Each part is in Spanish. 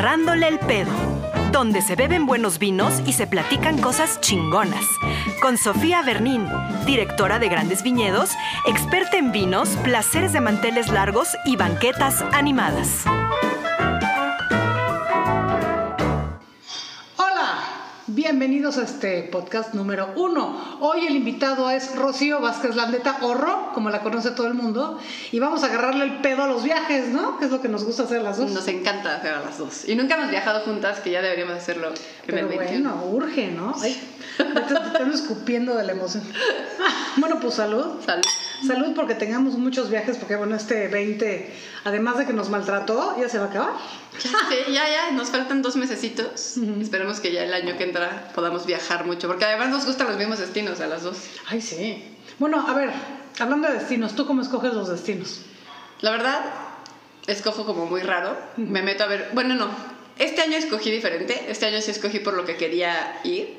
Agarrándole el pedo, donde se beben buenos vinos y se platican cosas chingonas. Con Sofía Bernín, directora de Grandes Viñedos, experta en vinos, placeres de manteles largos y banquetas animadas. Bienvenidos a este podcast número uno. Hoy el invitado es Rocío Vázquez Landeta, o como la conoce todo el mundo, y vamos a agarrarle el pedo a los viajes, ¿no? Que es lo que nos gusta hacer las dos. Nos encanta hacer a las dos. Y nunca hemos viajado juntas, que ya deberíamos hacerlo en Pero bueno, urge, ¿no? Ay, te, escupiendo de la emoción. Bueno, pues salud. Salud. Salud porque tengamos muchos viajes, porque bueno, este 20, además de que nos maltrató, ya se va a acabar. Ya, ya, ya, nos faltan dos mesecitos. Esperemos que ya el año que entra podamos viajar mucho, porque además nos gustan los mismos destinos a las dos. Ay, sí. Bueno, a ver, hablando de destinos, ¿tú cómo escoges los destinos? La verdad, escojo como muy raro. Me meto a ver, bueno, no, este año escogí diferente. Este año sí escogí por lo que quería ir,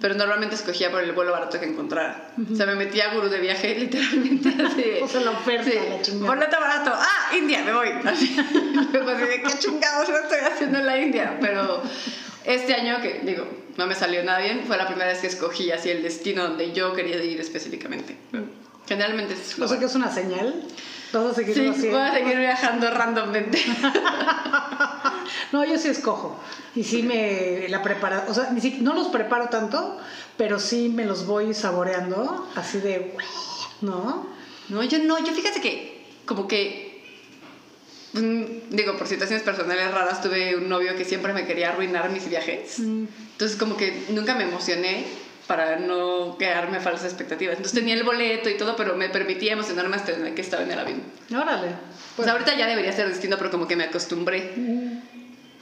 pero normalmente escogía por el vuelo barato que encontrara. O sea, me metía a gurú de viaje literalmente así. o sea, la oferta, la chingada. Boleto barato. ¡Ah! India, me voy. Así. Luego así de qué chingados estoy haciendo en la India. Pero este año, que digo, no me salió nada bien, fue la primera vez que escogí así el destino donde yo quería ir específicamente. Generalmente es. O sea, que es una señal. Vas a seguir sí, voy a seguir viajando randommente. no, yo sí escojo. Y sí me la preparo. O sea, no los preparo tanto, pero sí me los voy saboreando. Así de. ¿No? No, yo no. Yo fíjate que, como que. Mm, digo, por situaciones personales raras, tuve un novio que siempre me quería arruinar mis viajes. Mm. Entonces, como que nunca me emocioné para no quedarme falsas expectativas. Entonces tenía el boleto y todo, pero me permitía emocionarme hasta que estaba en el avión. Órale. Pues ahorita ya debería ser distinto, pero como que me acostumbré.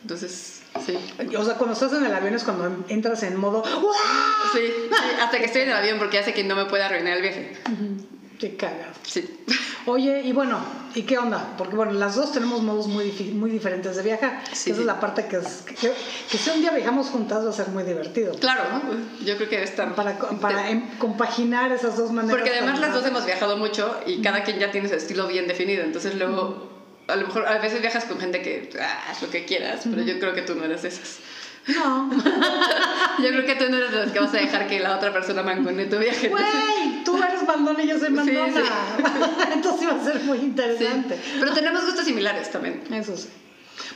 Entonces, sí. O sea, cuando estás en el avión es cuando entras en modo Sí, hasta que estoy en el avión porque hace que no me pueda arruinar el viaje. Qué cagado. Sí. Oye, y bueno, ¿y qué onda? Porque bueno, las dos tenemos modos muy, muy diferentes de viajar. Esa es la parte que, es, que, si un día viajamos juntas va a ser muy divertido. Claro, yo creo que estar... Para, para em, compaginar esas dos maneras. Porque además las dos hemos viajado mucho y cada quien ya tiene su estilo bien definido. Entonces luego, a lo mejor a veces viajas con gente que ah, haz lo que quieras, pero yo creo que tú no eres de esas. No. Yo creo que tú no eres de los que vas a dejar que la otra persona mangone tu viaje. Güey, tú eres mandona y yo soy mandona. Entonces va a ser muy interesante. Pero tenemos gustos similares también. Eso sí.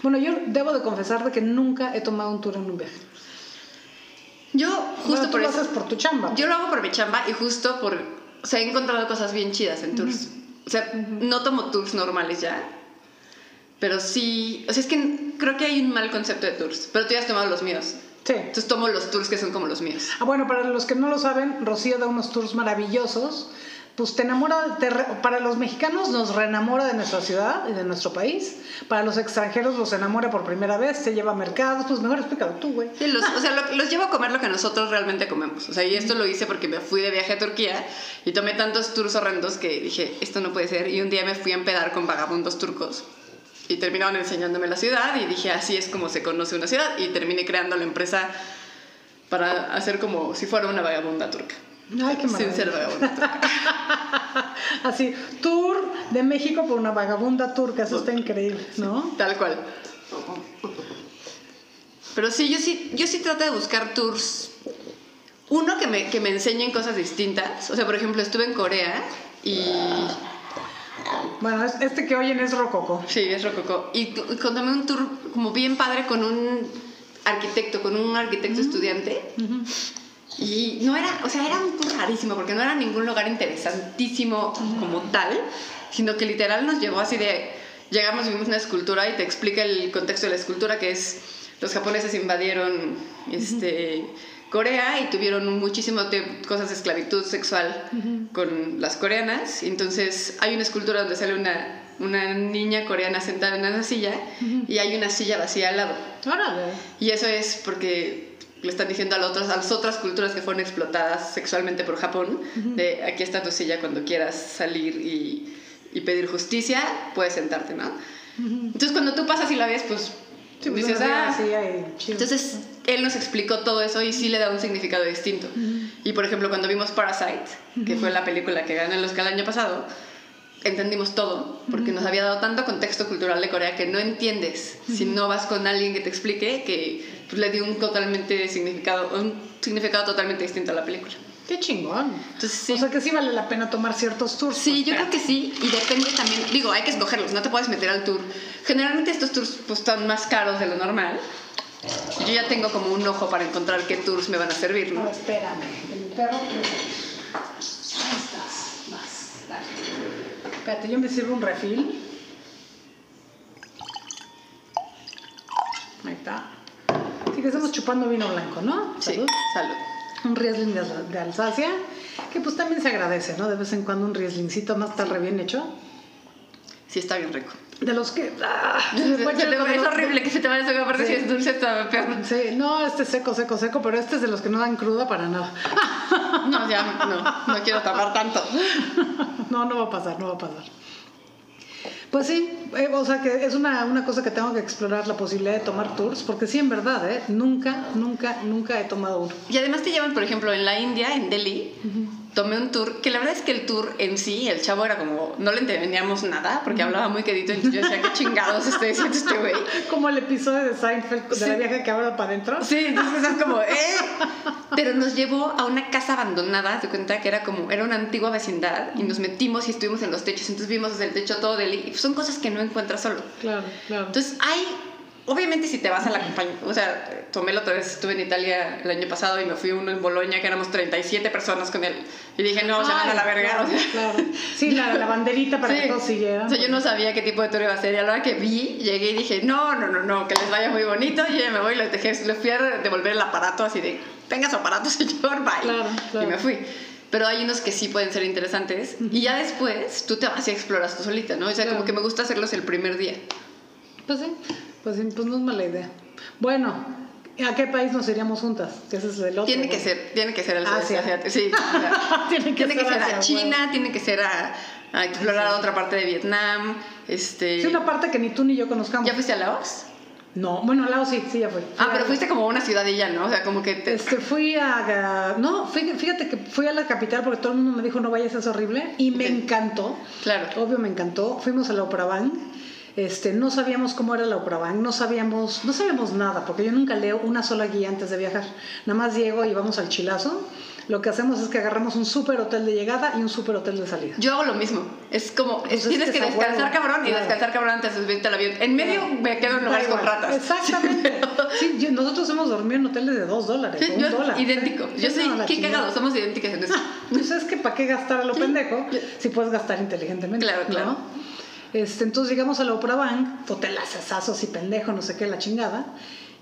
Bueno, yo debo de confesar de que nunca he tomado un tour en un viaje. Yo justo tú por lo haces por tu chamba. Yo lo hago por mi chamba y justo por... O sea, he encontrado cosas bien chidas en tours. O sea, no tomo tours normales ya pero sí, o sea, es que creo que hay un mal concepto de tours, pero tú ya has tomado los míos. Sí. Entonces tomo los tours que son como los míos. Ah, bueno, para los que no lo saben, Rocío da unos tours maravillosos. Pues te enamora, para los mexicanos nos reenamora de nuestra ciudad y de nuestro país. Para los extranjeros los enamora por primera vez, te lleva a mercados. Pues mejor explícalo tú, güey. Sí, los, o sea, los llevo a comer lo que nosotros realmente comemos. O sea, y esto lo hice porque me fui de viaje a Turquía y tomé tantos tours horrendos que dije, esto no puede ser. Y un día me fui a empedar con vagabundos turcos y terminaron enseñándome la ciudad y dije, así es como se conoce una ciudad y terminé creando la empresa para hacer como si fuera una vagabunda turca. Ay, qué Sin ser vagabunda turca. así, tour de México por una vagabunda turca, eso está increíble, ¿no? Tal cual. Pero sí, yo sí, yo sí trato de buscar tours. Uno que me, que me enseñen cosas distintas. O sea, por ejemplo, estuve en Corea y bueno, este que oyen es Rococo. Sí, es Rococo. Y, contame un tour como bien padre con un arquitecto, con un arquitecto estudiante. Y no era, o sea, era un tour rarísimo porque no era ningún lugar interesantísimo como tal, sino que literal nos llevó así de, llegamos, vimos una escultura y te explica el contexto de la escultura que es, los japoneses invadieron, este Corea y tuvieron muchísimo cosas de esclavitud sexual con las coreanas. Entonces hay una escultura donde sale una, una niña coreana sentada en una silla y hay una silla vacía al lado. Y eso es porque le están diciendo a, a las otras culturas que fueron explotadas sexualmente por Japón, de aquí está tu silla cuando quieras salir y, y pedir justicia, puedes sentarte, ¿no? Entonces cuando tú pasas y la ves, pues pues, dices, ah, entonces él nos explicó todo eso y sí le da un significado distinto. Y por ejemplo, cuando vimos Parasite, que fue la película que ganó el Oscar el año pasado, entendimos todo, porque nos había dado tanto contexto cultural de Corea que no entiendes. Si no vas con alguien que te explique, que pues, le dio un totalmente significado, un significado totalmente distinto a la película. Qué chingón. Entonces, sí. O sea que sí vale la pena tomar ciertos tours. Sí, pues, yo creo que sí, y depende también, digo, hay que escogerlos, no te puedes meter al tour. Generalmente estos tours pues están más caros de lo normal. Yo ya tengo como un ojo para encontrar qué tours me van a servir, No, ¿no? espérame. mi perro. Ahí estás. Vas. Dale. Espérate, yo me sirvo un refil. Ahí está. Sí, que estamos chupando vino blanco, ¿no? Sí, Salud. salud. Un Riesling de, de Alsacia, que pues también se agradece, ¿no? De vez en cuando un Rieslingcito más está re bien hecho. Sí, está bien rico. De los que... ¡ah! Se te- como es horrible que se te vaya a aparte Sí. si es dulce está peor. Sí, no, este es seco, seco, seco, pero este es de los que no dan cruda para nada. No, ya, no, no quiero tapar tanto. No, no va a pasar, no va a pasar. Pues sí, eh, o sea que es una, una cosa que tengo que explorar la posibilidad de tomar tours, porque sí, en verdad, ¿eh? Nunca, nunca, nunca he tomado uno. Y además te llevan, por ejemplo, en la India, en Delhi, tomé un tour, que la verdad es que el tour en sí, el chavo era como, no le entendíamos nada, porque hablaba muy quedito, entonces yo decía, qué chingados está diciendo este güey. Como el episodio de Seinfeld de la Sí. vieja que habla para adentro. Sí, entonces es como, ¿eh? Pero nos llevó a una casa abandonada, te cuenta que era como, era una antigua vecindad, y nos metimos y estuvimos en los techos, entonces vimos desde el techo todo y son cosas que no encuentras solo. Claro, claro. Entonces hay, obviamente si te vas a la compañía, o sea, tomé la otra vez, estuve en Italia el año pasado y me fui uno en Bolonia que éramos 37 personas con él. Y dije, no, se van a la verga. Claro, o sea. claro. Sí, la, la banderita para Sí. que todos siguieran. O sea, yo no sabía qué tipo de tour iba a ser. Y a la hora que vi, llegué y dije, no, no, no, no, que les vaya muy bonito. Y ya me voy y les, dejé, les fui a devolver el aparato así de, tenga su aparato, señor, bye. Claro, claro. Y me fui. Pero hay unos que sí pueden ser interesantes. Y ya después tú te vas y exploras tú solita, ¿no? O sea, Claro. como que me gusta hacerlos el primer día. Pues sí, pues sí, pues no es mala idea. Bueno, ¿a qué país nos iríamos juntas? Que ese es el otro. Tiene que bueno. ser, tiene que ser el Asia. Sí, Tiene que tiene que ser Asia, a China, tiene que ser a, a explorar otra parte de Vietnam. Este, Sí, una parte que ni tú ni yo conozcamos. ¿Ya fuiste a Laos? No, bueno, Laos sí, sí, ya fui. Fui Ah, pero fuiste como a una ciudad y ya, ¿no? O sea, como que te... Este, fui a... No, fí- fíjate que fui a la capital porque todo el mundo me dijo no vayas, es horrible. Y me encantó. Claro. Obvio me encantó. Fuimos a la Opera Bank. Este, no sabíamos cómo era la Opera Bank, no sabíamos, no sabíamos nada, porque yo nunca leo una sola guía antes de viajar. Nada más llego y vamos al chilazo. Lo que hacemos es que agarramos un super hotel de llegada y un super hotel de salida. Yo hago lo mismo. Es como, es tienes que descansar cabrón y Claro. descansar cabrón antes de subirte al avión. En medio me quedo en lugares con ratas. Exactamente. Sí, yo- nosotros hemos dormido en hoteles de dos dólares. Sí, yo dólar. idéntico. Yo soy, no, qué cagado, somos idénticas en eso. Pues es que para qué gastar a lo Sí. pendejo si puedes gastar inteligentemente. Claro, claro. ¿no? Este, entonces llegamos a la Opera Bank, hotel asesazos y pendejo, no sé qué, la chingada.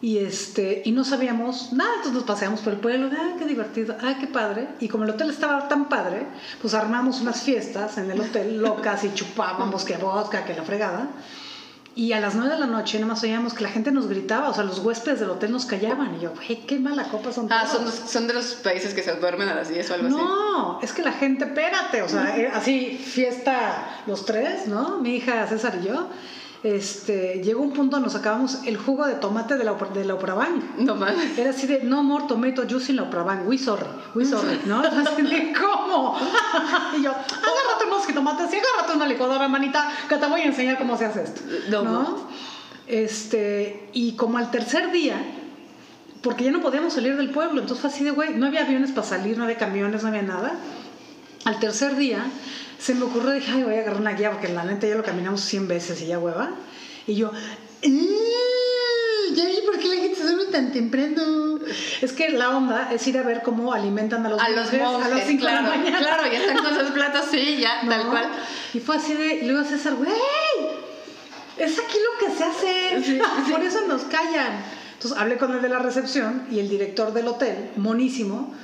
Y, este, y no sabíamos nada, entonces nos paseamos por el pueblo, ah, qué divertido, ah, qué padre. Y como el hotel estaba tan padre, pues armamos unas fiestas en el hotel locas y chupábamos que vodka, que la fregada. Y a las 9 de la noche nada más oíamos que la gente nos gritaba, o sea, los huéspedes del hotel nos callaban. Y yo, güey, qué mala copa son Ah, todos. son, son de los países que se duermen a las 10 o algo así. No, es que la gente, espérate, o sea, eh, así, fiesta los tres, ¿no? Mi hija César y yo. Este, llegó un punto nos acabamos el jugo de tomate de la, de la. No. Era así de, no more tomato juice in la Oprabank, we sorry, we sorry, ¿no? Así de, ¿cómo? y yo, agárrate unos jitomates y agárrate una licuadora, manita, que te voy a enseñar cómo se hace esto, No, ¿no? Este, y como al tercer día, porque ya no podíamos salir del pueblo, entonces fue así de, güey, no había aviones para salir, no había camiones, no había nada. Al tercer día se me ocurrió, dije, ay, voy a agarrar una guía, porque la neta ya lo caminamos 100 veces y ya hueva. Y yo, "Ah, ya vi por qué la gente se duerme tan temprano. Es que la onda es ir a ver cómo alimentan a los A los monjes, a las 5 claro, de la mañana. claro, ya están con sus platos, sí, ya, ¿no? tal cual. Y fue así de, y luego César, güey, es aquí lo que se hace, Sí, sí. por eso nos callan. Entonces hablé con el de la recepción y el director del hotel, monísimo,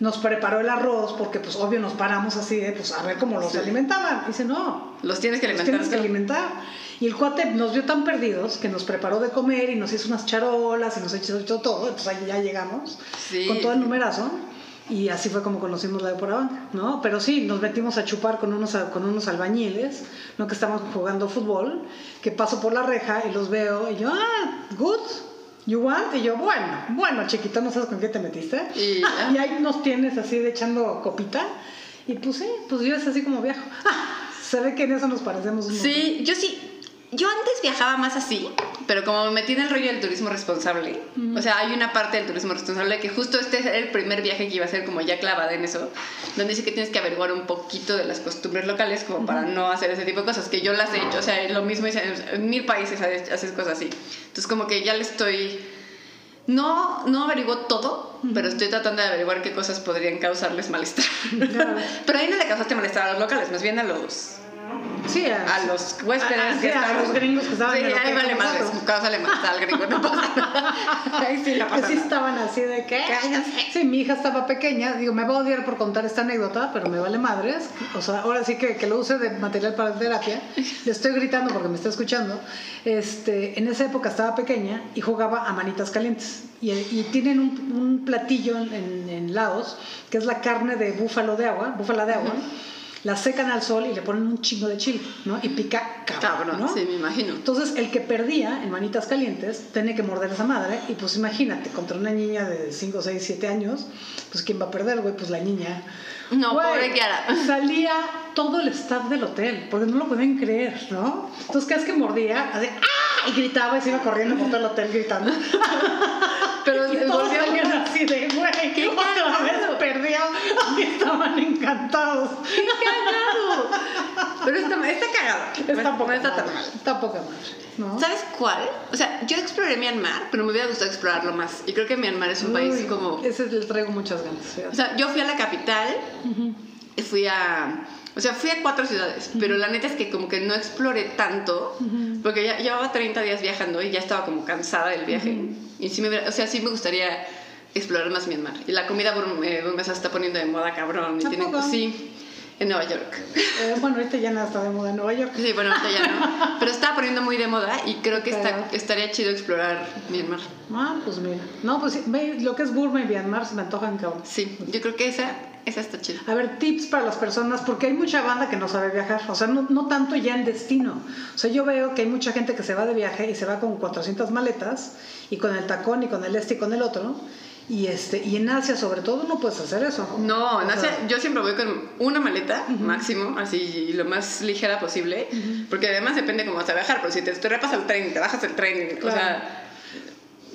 nos preparó el arroz porque pues obvio nos paramos así de pues a ver cómo los Sí. alimentaban. Dice, no, Los tienes que los alimentar. tienes que alimentar. Y el cuate nos vio tan perdidos que nos preparó de comer y nos hizo unas charolas y nos hizo hizo todo. Entonces ahí ya llegamos Sí. con todo el numerazo. Y así fue como conocimos la de Bank, ¿no? Pero sí, nos metimos a chupar con unos, con unos albañiles, ¿no? Que estaban jugando fútbol, que paso por la reja y los veo y yo, ah, good, you want? Y yo, bueno, bueno, chiquito, no sabes con qué te metiste. Y ahí nos tienes así de echando copita. Y pues sí, pues yo es así como viajo. Ah, Se ve que en eso nos parecemos un Sí, yo sí. Yo antes viajaba más así, pero como me metí en el rollo del turismo responsable, o sea, hay una parte del turismo responsable que justo este es el primer viaje que iba a ser como ya clavada en eso, donde dice que tienes que averiguar un poquito de las costumbres locales como para no hacer ese tipo de cosas, que yo las he hecho, o sea, lo mismo hice en, mil países haces cosas así. Entonces como que ya le estoy... No, no averiguo todo, pero estoy tratando de averiguar qué cosas podrían causarles malestar. Claro. pero ahí no le causaste malestar a los locales, más bien a los Sí, a los huéspedes a- a- que sí, a los gringos que estaban sí, en el ahí vale nosotros. cáusale malestar al gringo no pasa nada ahí sí Que pasa sí nada estaban así de que. Cállate. Sí, mi hija estaba pequeña. Digo, me va a odiar por contar esta anécdota, pero me vale madres. O sea, ahora sí que, que lo use de material para terapia. Le estoy gritando porque me está escuchando. Este, en esa época estaba pequeña y jugaba a manitas calientes. Y, y tienen un, un platillo en, en- Laos que es la carne de búfalo de agua, búfala de agua. La secan al sol y le ponen un chingo de chile, ¿no? Y pica cabrón, cabrón ¿no? sí me imagino Entonces, el que perdía en manitas calientes tenía que morder a esa madre. Y pues imagínate, contra una niña de 5, 6, 7 años, pues ¿quién va a perder, güey? Pues la niña. no Güey, pobre Kiara Salía todo el staff del hotel, porque no lo podían creer, ¿no? Entonces, cada vez que mordía, así, ¡ah! Y gritaba y se iba corriendo por todo el hotel gritando. pero volvió así de, güey, ¡Qué otra cagado! vez perdió. Estaban encantados. ¡Qué cagado! pero está, está cagado Está no poca está tan madre, mal Está poca madre, ¿no? ¿Sabes cuál? O sea, yo exploré Myanmar, pero me hubiera gustado explorarlo más. Y creo que Myanmar es un país como... Ese le traigo muchas ganas. fíjate. O sea, yo fui a la capital y fui a... O sea, fui a cuatro ciudades, pero la neta es que como que no exploré tanto, porque ya llevaba 30 días viajando y ya estaba como cansada del viaje. Y sí me, o sea, sí me gustaría explorar más Myanmar. Y la comida burm- burmesa se está poniendo de moda, cabrón. Y ¿A tienen, sí, en Nueva York. Eh, bueno, ahorita ya nada está de moda en Nueva York. Sí, bueno, ahorita ya no. Pero estaba poniendo muy de moda y creo que está, estaría chido explorar Myanmar. Ah, pues mira. No, pues lo que es Burma y Myanmar se me antojan cabrón. Sí, yo creo que esa, esa está chida. A ver, tips para las personas, porque hay mucha banda que no sabe viajar, o sea, no, no tanto ya en destino. O sea, yo veo que hay mucha gente que se va de viaje y se va con 400 maletas y con el tacón y con el este y con el otro. Y, este, y en Asia, sobre todo, no puedes hacer eso. No, en O Asia sea, yo siempre voy con una maleta máximo, así lo más ligera posible, porque además depende cómo vas a viajar, pero si te, te repas el tren, te bajas el tren, o Claro. sea,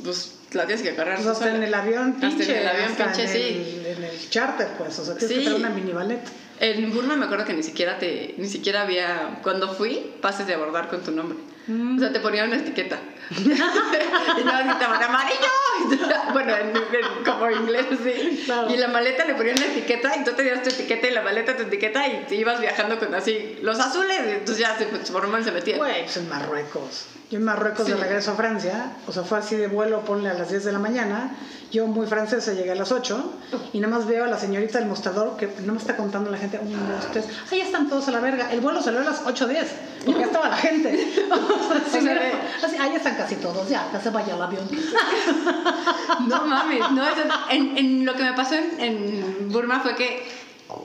pues la tienes que agarrar. pues hasta sola. en el avión Hasta pinche, en el avión hasta pinche, en sí. el, en el charter, pues, o sea, tienes Sí. que traer una mini maleta. En Burma me acuerdo que ni siquiera te, ni siquiera había, cuando fui, pases de abordar con tu nombre. Mm. O sea, te ponían una etiqueta. y no gritaban amarillo. bueno, en, en- como inglés, sí. Claro. Y la maleta le ponían una etiqueta y tú tenías tu etiqueta y la maleta tu etiqueta y te ibas viajando con así los azules. Y entonces ya se, por normal se metían. Güey, pues en Marruecos. Yo en Marruecos Sí. de regreso a Francia, o sea, fue así de vuelo, ponle a las 10 de la mañana. Yo muy francesa llegué a las 8 y nada más veo a la señorita del mostrador que no me está contando la gente, un, dos, tres. Ahí están todos a la verga. El vuelo salió a las 8.10 porque ya estaba la gente. O sea, sí, sea, mira, de- así, ahí están casi todos, ya, que se vaya el avión. No mames, no, eso- en, en lo que me pasó en, en Burma fue que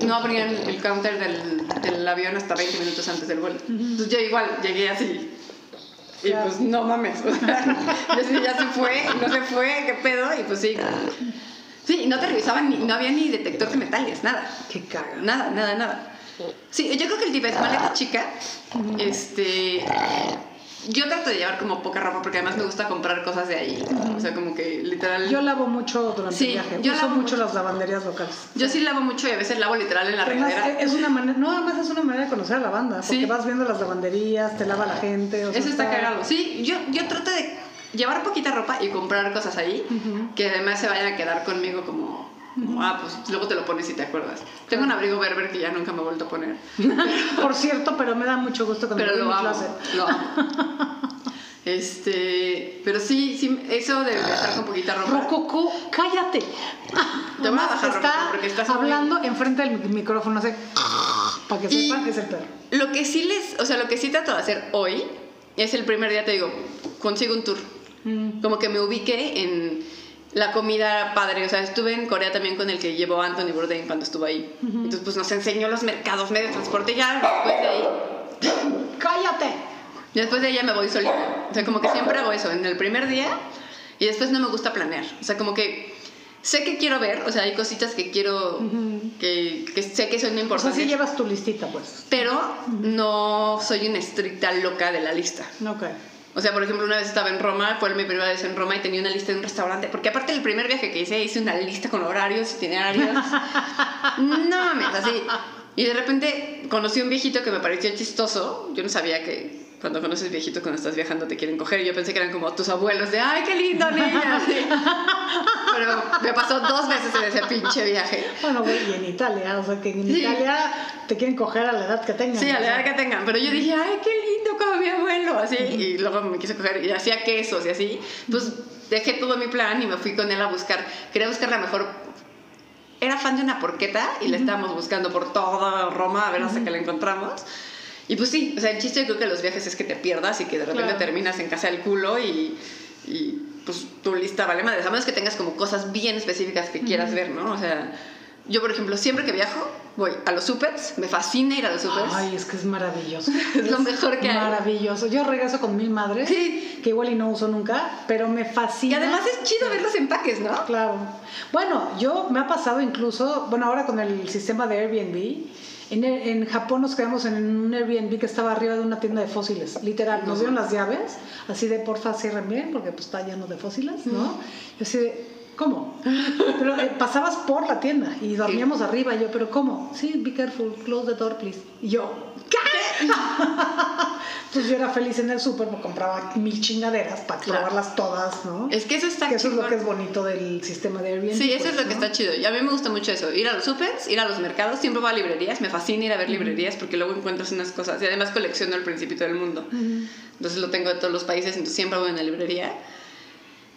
no abrían el counter del, del avión hasta 20 minutos antes del vuelo. Entonces yo igual llegué así. Y Claro. pues no mames, o sea, yo ya se fue, no se fue, qué pedo, y pues sí. Sí, no te revisaban, ni, no había ni detector de metales, nada. Qué caga. Nada, nada, nada. Sí, yo creo que el tip es maleta chica. Este. Yo trato de llevar como poca ropa porque además me gusta comprar cosas de ahí. O sea, como que literal. Yo lavo mucho durante Sí, el viaje. yo Uso lavo mucho mucho. las lavanderías locales. Yo sí lavo mucho y a veces lavo literal en la Además, regadera. es una manera, no, además es una manera de conocer a la banda, porque Sí. vas viendo las lavanderías, te lava la gente. O sea, Eso está cagado. Sí, yo, yo trato de llevar poquita ropa y comprar cosas ahí que además se vayan a quedar conmigo como, como, ah, pues luego te lo pones y te acuerdas. Tengo un abrigo berber que ya nunca me he vuelto a poner. Por cierto, pero me da mucho gusto cuando pero lo mi amo, lo amo. Este, pero sí, sí, eso de estar con poquita ropa. Rococó, cállate. Te voy a bajar, está porque estás muy- hablando enfrente del mic- micrófono, así, para que Y- sepan, es el perro. Lo que sí les, o sea, lo que sí trato de hacer hoy es el primer día, te digo, consigo un tour. Mm. Como que me ubique en la comida padre. O sea, estuve en Corea también con el que llevó Anthony Bourdain cuando estuvo ahí. Entonces, pues nos enseñó los mercados, medio de transporte. y Ya después de ahí, ¡Cállate! después de ahí ya me voy solita. O sea, como que siempre hago eso en el primer día y después no me gusta planear. O sea, como que sé que quiero ver, o sea, hay cositas que quiero, que, que sé que son O sea, importantes, sí llevas tu listita, pues. pero no soy una estricta loca de la lista. Ok. O sea, por ejemplo, una vez estaba en Roma, fue mi primera vez en Roma y tenía una lista de un restaurante, porque aparte del primer viaje que hice, hice una lista con horarios, itinerarios. no mames, así. Y de repente conocí a un viejito que me pareció chistoso. Yo no sabía que cuando conoces viejitos cuando estás viajando te quieren coger. Yo pensé que eran como tus abuelos de, ay, qué lindo, niña. así. Pero me pasó dos veces en ese pinche viaje. Bueno, güey, y en Italia, o sea, que en Sí. Italia te quieren coger a la edad que tengan. Sí, a la edad que tengan. Pero yo dije, ay, qué lindo como mi abuelo, así. Y luego me quise coger y hacía quesos y así. Pues dejé todo mi plan y me fui con él a buscar. Quería buscar la mejor. Era fan de una porqueta y la estábamos buscando por toda Roma a ver hasta que la encontramos. Y pues sí, o sea, el chiste yo creo que los viajes es que te pierdas y que de repente Claro. terminas en casa del culo y, y pues tu lista vale madre. A menos que tengas como cosas bien específicas que quieras ver, ¿no? O sea, yo por ejemplo, siempre que viajo, voy a los supers, me fascina ir a los supers. Ay, es que es maravilloso. Es lo mejor que hay. Maravilloso. Yo regreso con mil madres, Sí. que igual y no uso nunca, pero me Y fascina. además es chido ver los empaques, ¿no? Claro. Bueno, yo me ha pasado incluso, bueno, ahora con el sistema de Airbnb, en, en Japón nos quedamos en un Airbnb que estaba arriba de una tienda de fósiles, literal. Nos dieron las llaves, así de porfa cierren bien, porque pues está lleno de fósiles, ¿no? Y así de, ¿cómo? Pero eh, pasabas por la tienda y dormíamos arriba. Y yo, ¿pero cómo? Sí, be careful, close the door, please. Y yo, ¿qué? Entonces yo era feliz en el súper, me compraba mil chingaderas para Claro. probarlas todas, ¿no? Es que eso está que eso es lo que es bonito del sistema de Airbnb. Sí, eso pues, es lo que está chido. Y a mí me gusta mucho eso. Ir a los supers, ir a los mercados. Siempre voy a librerías. Me fascina ir a ver librerías porque luego encuentras unas cosas. Y además colecciono el Principito del Mundo. Entonces lo tengo de todos los países. Entonces siempre voy a una librería.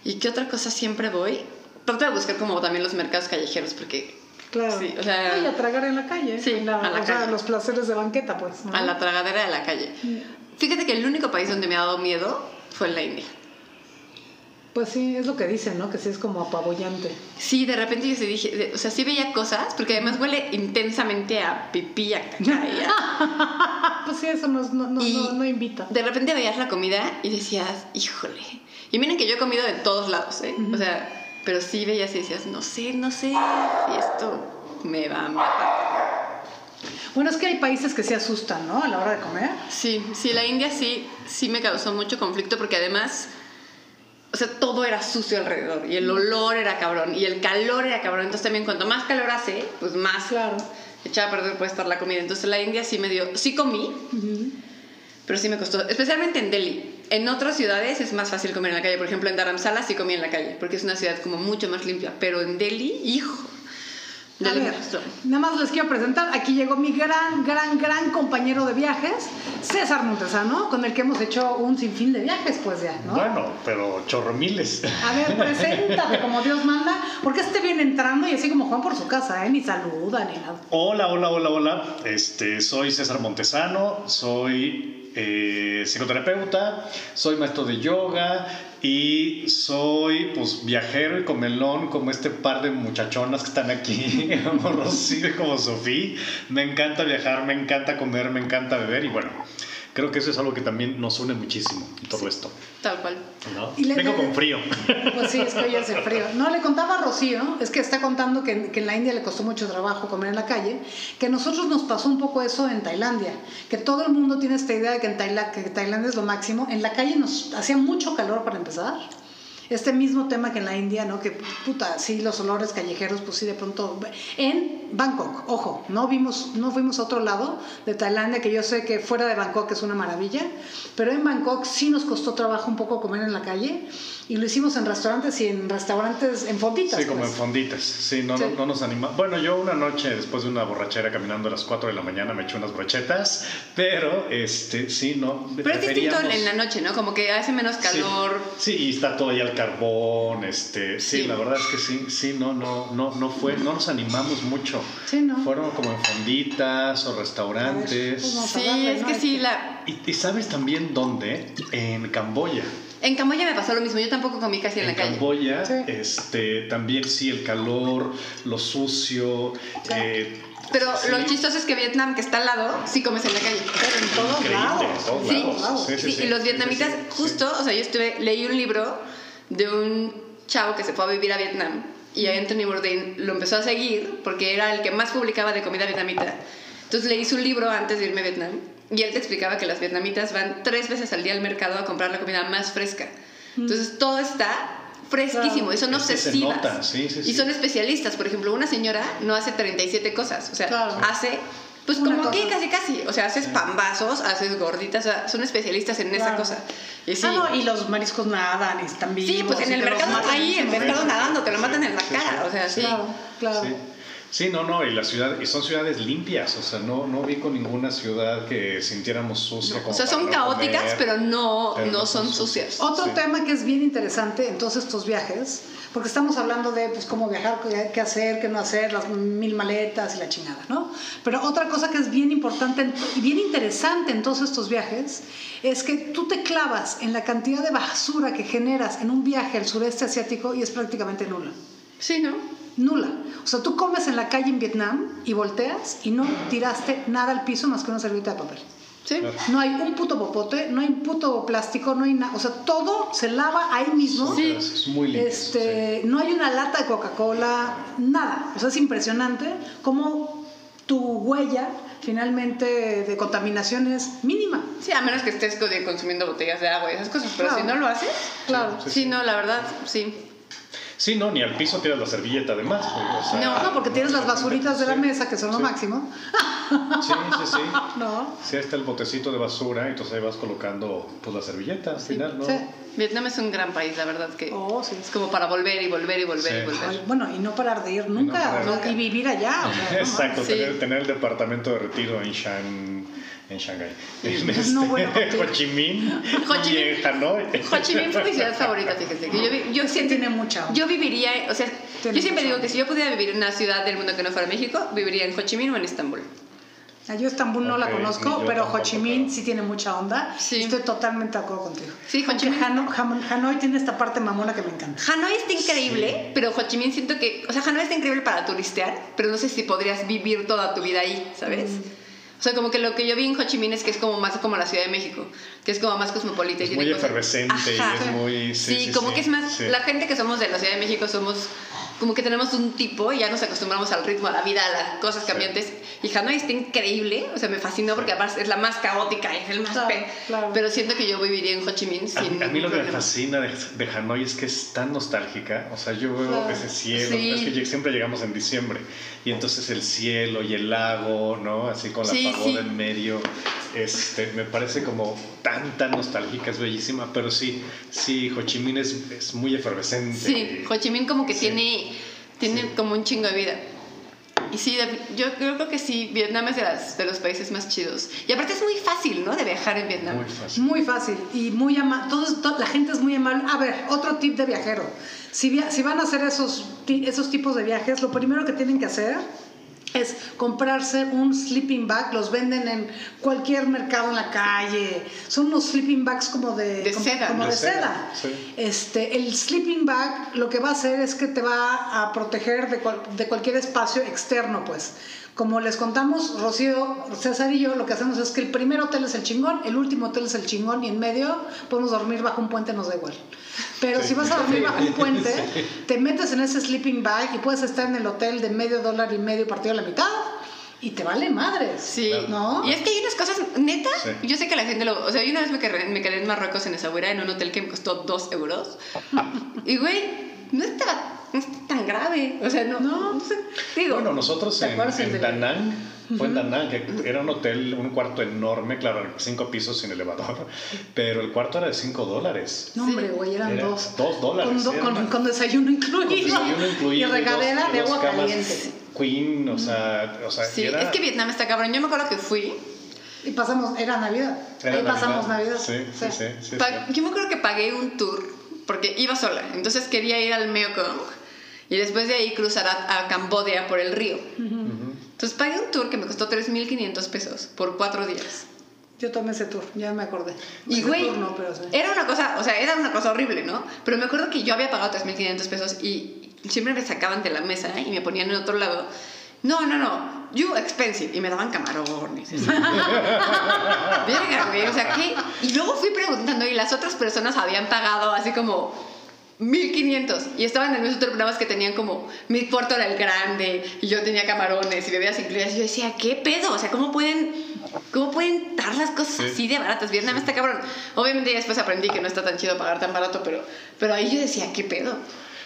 ¿Y qué otra cosa siempre voy? Trato de buscar como también los mercados callejeros porque Claro. Sí, o sea- Ay, a tragar en la calle. Sí, la- a la o sea, calle. los placeres de banqueta, pues. ¿no? a la tragadera de la calle. Fíjate que el único país donde me ha dado miedo fue en la India. Pues sí, es lo que dicen, ¿no? Que sí es como apabullante. Sí, de repente yo sí dije, o sea, sí veía cosas, porque además huele intensamente a pipí, a caca y Pues sí, eso no, no, no, Y- no, no invita. De repente veías la comida y decías, híjole. Y miren que yo he comido de todos lados, ¿eh? O sea, pero sí veías y decías, no sé, no sé si esto me va a matar. Bueno, es que hay países que se asustan, ¿no? A la hora de comer. Sí, sí, la India sí, sí me causó mucho conflicto porque además, o sea, todo era sucio alrededor y el olor era cabrón y el calor era cabrón. Entonces también cuanto más calor hace, pues más Claro. echada a perder puede estar la comida. Entonces la India sí me dio, sí comí, pero sí me costó, especialmente en Delhi. En otras ciudades es más fácil comer en la calle. Por ejemplo, en Dharamsala sí comí en la calle, porque es una ciudad como mucho más limpia. Pero en Delhi, hijo, A ver, nada más les quiero presentar. Aquí llegó mi gran, gran, gran compañero de viajes, César Montesano, con el que hemos hecho un sinfín de viajes, pues ya, ¿no? Bueno, pero chorro miles. A ver, preséntate como Dios manda, porque este viene entrando y así como Juan por su casa, ¿eh? Ni saluda ni nada. Hola, hola, hola, hola. Este, soy César Montesano, soy eh, psicoterapeuta, soy maestro de yoga y soy pues viajero y comelón como este par de muchachonas que están aquí, como Rocío y como Sofía. Me encanta viajar, me encanta comer, me encanta beber y bueno, creo que eso es algo que también nos une muchísimo, todo esto. Tal cual. ¿no? Y le- Vengo le- con frío. Pues sí, es que hoy hace frío. No, le contaba a Rocío, es que está contando que, que en la India le costó mucho trabajo comer en la calle, que a nosotros nos pasó un poco eso en Tailandia, que todo el mundo tiene esta idea de que en Taila- que Tailandia es lo máximo. En la calle nos hacía mucho calor para empezar. Este mismo tema que en la India, ¿no? Que puta, sí, los olores callejeros, pues sí, de pronto. En Bangkok, ojo, no vimos, no fuimos a otro lado de Tailandia, que yo sé que fuera de Bangkok es una maravilla, pero en Bangkok sí nos costó trabajo un poco comer en la calle y lo hicimos en restaurantes y en restaurantes en fonditas. Sí, como en pues. fonditas. Sí, no, Sí. No, no nos anima. Bueno, yo una noche después de una borrachera caminando a las 4 de la mañana me eché unas brochetas, pero este, sí, no. Pero es distinto en la noche, ¿no? Como que hace menos calor. Sí, y está todo ahí al carbón, este, sí, Sí. la verdad es que sí, sí, no, no, no, no fue, no nos animamos mucho. Sí, ¿no? Fueron como en fonditas o A ver, restaurantes. pues Sí, darle, es ¿no? que sí, Este- la... Y, y sabes también dónde? En Camboya. En Camboya me pasó lo mismo, yo tampoco comí casi en, En la calle. Camboya, Sí. este, también sí, el calor, lo sucio. eh, Pero sí. lo chistoso es que Vietnam, que está al lado, sí comes en la calle. Pero en todos Increíble, lados. en todos Sí, lados. Sí, sí, sí, sí. y los vietnamitas, sí, sí. justo, o sea, yo estuve, leí un libro de un chavo que se fue a vivir a Vietnam y Anthony Bourdain lo empezó a seguir porque era el que más publicaba de comida vietnamita. Entonces leí su libro antes de irme a Vietnam y él te explicaba que las vietnamitas van tres veces al día al mercado a comprar la comida más fresca. Entonces todo está fresquísimo y son Es obsesivas. nota, sí, sí, sí. Y son especialistas. Por ejemplo, una señora no hace 37 cosas. O sea, Claro. hace... Pues Una como que casi casi, o sea, haces pambazos, haces gorditas, o sea, son especialistas en esa Claro. cosa. Y sí, Ah, no, y los mariscos nadan y están vivos. sí, pues en el mercado ahí, en el mercado nadando, te lo Sí, matan en la cara, sí. o sea, sí. Claro, claro. Sí. No, no, y la ciudad, y son ciudades limpias, o sea, no, no vi con ninguna ciudad que sintiéramos sucia. como O sea, son no caóticas, comer, pero no, pero no son sucias. sucias. Otro Sí. tema que es bien interesante en todos estos viajes, porque estamos hablando de pues, cómo viajar, qué, hacer, qué no hacer, las mil maletas y la chingada, ¿no? Pero otra cosa que es bien importante y bien interesante en todos estos viajes es que tú te clavas en la cantidad de basura que generas en un viaje al sureste asiático y es prácticamente nula. Sí, ¿no? Nula. O sea, tú comes en la calle en Vietnam y volteas y no tiraste nada al piso más que una servilleta de papel. Sí. Claro. No hay un puto popote, no hay un puto plástico, no hay nada. O sea, todo se lava ahí mismo. Sí. Es, muy limpio. Este, No hay una lata de Coca-Cola, nada. O sea, es impresionante cómo tu huella finalmente de contaminación es mínima. Sí, a menos que estés consumiendo botellas de agua y esas cosas, pero Claro. si no lo haces, Claro. sí, no, la verdad, sí. Sí, no, ni al piso tiras la servilleta además. o sea, No, No, porque tienes las basuritas de la Sí, mesa que son lo sí. máximo. Sí, sí, sí. No. Sí, ahí está el botecito de basura, entonces ahí vas colocando pues la servilleta al final, ¿no? Sí. Vietnam es un gran país, la verdad que Oh, sí. es como para volver y volver y volver Sí. y volver. Ay, bueno, y no parar de ir nunca, Nunca. y vivir allá. o sea, no Exacto, Sí. tener, tener el departamento de retiro en Shan, en Shanghái. En este, No, bueno. Ho Chi Minh Ho Chi y Minh. en Hanoi. Ho Chi Minh fue mi ciudad favorita, fíjense. Que yo, yo siento- tiene mucha. Yo viviría, o sea, Tiene yo siempre digo que si yo pudiera vivir en una ciudad del mundo que no fuera México, viviría en Ho Chi Minh o en Estambul. Ah, Yo Estambul no la Ok, conozco, pero Ho tampoco, Chi Minh pero- sí tiene mucha onda. Sí. Estoy totalmente de acuerdo contigo. Sí, Ho Chi Minh- Hano- Hanoi tiene esta parte mamona que me encanta. Hanoi está increíble, pero Ho Chi Minh siento que, o sea, Hanoi está increíble para turistear, pero no sé si podrías vivir toda tu vida ahí, ¿sabes? O sea, como que lo que yo vi en Ho Chi Minh es que es como más como la Ciudad de México, que es como más cosmopolita. y Es tiene muy cosas- efervescente y Ajá. es muy... Sí, Sí, como sí, que es más, sí. la gente que somos de la Ciudad de México somos como que tenemos un tipo y ya nos acostumbramos al ritmo, a la vida, a las cosas cambiantes. Y Hanoi está increíble, o sea, me fascinó porque aparte es la más caótica, es el más... Claro, pe- claro. Pero siento que yo viviría en Ho Chi Minh A, sin a mí lo que me fascina de, de Hanoi es que es tan nostálgica. O sea, yo veo Claro. ese cielo. Sí. Es que siempre llegamos en diciembre. Y entonces el cielo y el lago, ¿no? Así con la Sí, pagoda en medio. Este, me parece como tan, tan nostálgica, es bellísima. Pero sí, sí, Ho Chi Minh es, es muy efervescente. Sí, Ho Chi Minh como que tiene, tiene Sí. como un chingo de vida. Y sí, yo, creo que sí, Vietnam es de, las- de los países más chidos. Y aparte es muy fácil, ¿no? De viajar en Vietnam. Muy fácil. Muy fácil y muy amable. la gente es muy amable. A ver, otro tip de viajero. Si, via- si van a hacer esos, esos tipos de viajes, lo primero que tienen que hacer es comprarse un sleeping bag. Los venden en cualquier mercado en la calle. Son unos sleeping bags como de, De como, seda. como De de seda, seda. sí. Este, el sleeping bag lo que va a hacer es que te va a proteger de, cual- de cualquier espacio externo, pues. Como les contamos, Rocío, César y yo, lo que hacemos es que el primer hotel es el chingón, el último hotel es el chingón y en medio podemos dormir bajo un puente, nos da igual. Pero Sí. si vas a dormir Sí. bajo un puente, te metes en ese sleeping bag y puedes estar en el hotel de medio dólar y medio partido a la mitad y te vale madres. Sí. ¿No? Y es que hay unas cosas, neta, Sí. yo sé que la gente lo... O sea, yo una vez me quedé, me quedé en Marruecos, en Essaouira, en un hotel que me costó dos euros. y, güey, no estaba no está tan grave. O sea, no... No. no sé, digo... Bueno, nosotros ¿Te en, en de- Da Nang, fue en Da Nang, que era un hotel, un cuarto enorme, claro, cinco pisos sin elevador, pero el cuarto era de cinco dólares. No, hombre, güey, eran Era dos. dos dólares, Con, do- era con- una- con desayuno incluido. Con desayuno incluido, Y regadera dos- de agua camas caliente. Queen, o sea, o sea sí, era, es que Vietnam está cabrón. Yo me acuerdo que fui... Y pasamos, era Navidad. era Ahí pasamos Navidad. Sí, sí, sí. sí, Pa- yo me acuerdo que pagué un tour porque iba sola, entonces quería ir al Mekong y después de ahí cruzar a, a Cambodia por el río. Entonces pagué un tour que me costó 3.500 pesos por cuatro días. Yo tomé ese tour, ya me acordé. Y güey, no, pero sí. era una cosa, o sea, era una cosa horrible, ¿no? Pero me acuerdo que yo había pagado 3.500 pesos y siempre me sacaban de la mesa y me ponían en otro lado. No, no, no, you expensive. Y me daban camarones. Verga, güey, o sea, ¿qué? Y luego fui preguntando y las otras personas habían pagado así como 1500 y estaban en esos programas que tenían como mi puerto era el grande y yo tenía camarones y bebidas incluidas y yo decía qué pedo o sea cómo pueden cómo pueden dar las cosas Sí. así de baratas Vietnam está cabrón obviamente ya después aprendí que no está tan chido pagar tan barato pero pero ahí yo decía qué pedo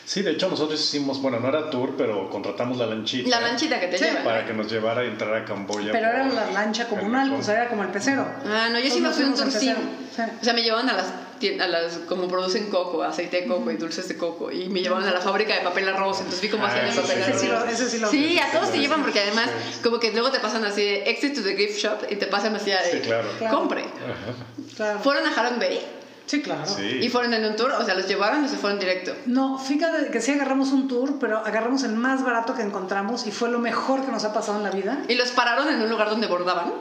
Sí, de hecho nosotros hicimos, bueno, no era tour, pero contratamos la lanchita. la lanchita que te Sí. lleva Para que nos llevara a entrar a Camboya. Pero era la lancha comunal, pues era como el pecero. Ah, no, yo sí me fui un tour sí. O sea, me llevaban a las, a las, como producen coco, aceite de coco y dulces de coco. Y me llevaban a la fábrica de papel arroz. Entonces vi cómo Ah, hacían el papel sí, Ese sí arroz. lo, ese sí lo Sí, a todos te llevan porque además sí. como que luego te pasan así de exit to the gift shop y te pasan así a de Sí, claro. Compre. Claro. ¿Fueron a Halong Bay? Sí, claro. Sí. ¿Y fueron en un tour? O sea, ¿los llevaron o se fueron directo? No, fíjate que sí agarramos un tour, pero agarramos el más barato que encontramos y fue lo mejor que nos ha pasado en la vida. ¿Y los pararon en un lugar donde bordaban?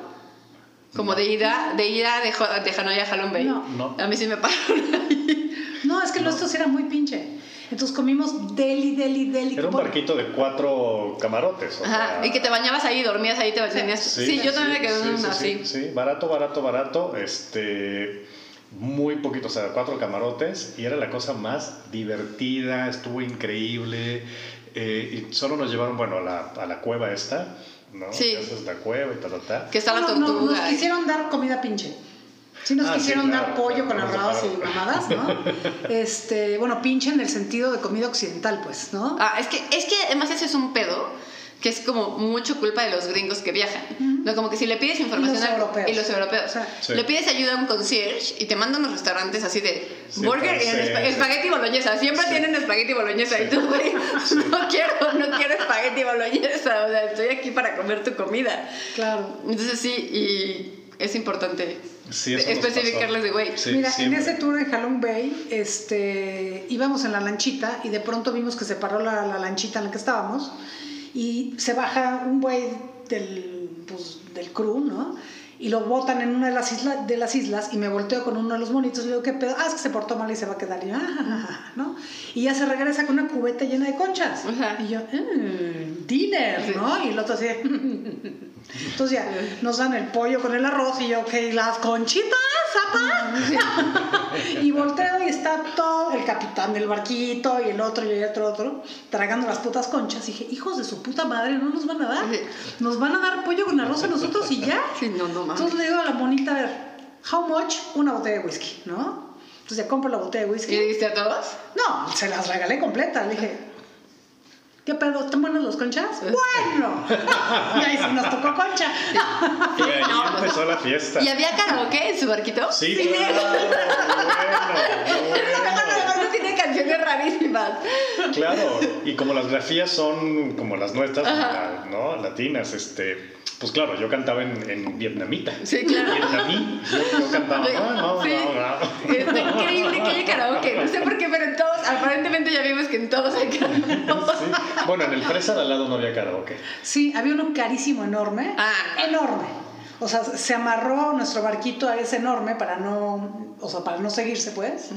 Como de ida, de ida de, de Hanoi a Halong Bay. No. No. A mí sí me pararon ahí. No, es que lo esto sí era muy pinche. Entonces comimos deli, deli, deli. Era un barquito de cuatro camarotes. o Ajá, sea, y que te bañabas ahí, dormías ahí, te tenías... Sí, yo también me quedé en sí, una sí, así. sí, sí, barato, barato, barato. Este, muy poquito, o sea, cuatro camarotes. Y era la cosa más divertida, estuvo increíble. eh, y solo nos llevaron, bueno, a la, a la cueva esta, ¿no? Sí. Esa es la cueva y tal, tal, tal. Que está la no, no, tortuga. nos quisieron dar comida pinche. Sí nos Ah, sí, quisieron claro, dar pollo claro, con arroz y mamadas, ¿no? Este, bueno, pinche en el sentido de comida occidental, pues, ¿no? Ah, es que, es que además eso es un pedo que es como mucho culpa de los gringos que viajan. No, como que si le pides información Y los europeos. y los europeos. O sea, Sí. Le pides ayuda a un concierge y te mandan a unos restaurantes así de Sí, burger y espagueti boloñesa. Siempre Sí. tienen espagueti boloñesa y tú, güey, no quiero, no quiero espagueti boloñesa. O sea, estoy aquí para comer tu comida. Claro. Entonces sí, y es importante Sí, especificarles de, güey, Sí, Mira, siempre. en ese tour en Halong Bay, este, íbamos en la lanchita y de pronto vimos que se paró la, la lanchita en la que estábamos y se baja un güey del, pues, del crew, ¿no? Y lo botan en una de las, islas de las islas y me volteo con uno de los monitos y le digo, ¿qué pedo? Ah, es que se portó mal y se va a quedar. Y, yo, "Ah, ja, ja, ja", ¿no? y ya se regresa con una cubeta llena de conchas. Ajá. Y yo, "Mm, dinner, ¿no? Y el otro así, entonces ya nos dan el pollo con el arroz y yo, ok, las conchitas, zapa. y volteo y está todo el capitán del barquito y el otro y el otro, otro, tragando las putas conchas. Y dije, hijos de su puta madre, no nos van a dar. Nos van a dar pollo con arroz a nosotros y ya. Sí, no, no mames. Entonces le digo a la monita, a ver, how much? Una botella de whisky, ¿no? Entonces ya compro la botella de ¿Y whisky. le diste a todos? No, se las regalé completa. Le dije, ¿qué pedo? ¿Están las conchas? Bueno. y ahí sí nos tocó concha. Y ahí No, empezó la fiesta. ¿Y había karaoke en su barquito? Sí, Sí, claro, bueno, bueno. Además no tiene canciones rarísimas. Claro, y como las grafías son como las nuestras, la- ¿no? Latinas, este, pues claro, yo cantaba en, en vietnamita. Sí, claro. Vietnamí, yo, yo cantaba, no, no, Sí. no. Está increíble que haya karaoke. No sé por qué, pero en todos, aparentemente ya vimos que en todos hay karaoke. Sí. Bueno, en el Fresa de al lado no había karaoke. Sí, había uno carísimo, enorme. Ah. Enorme. O sea, se amarró nuestro barquito a ese enorme para no, o sea, para no seguirse, pues.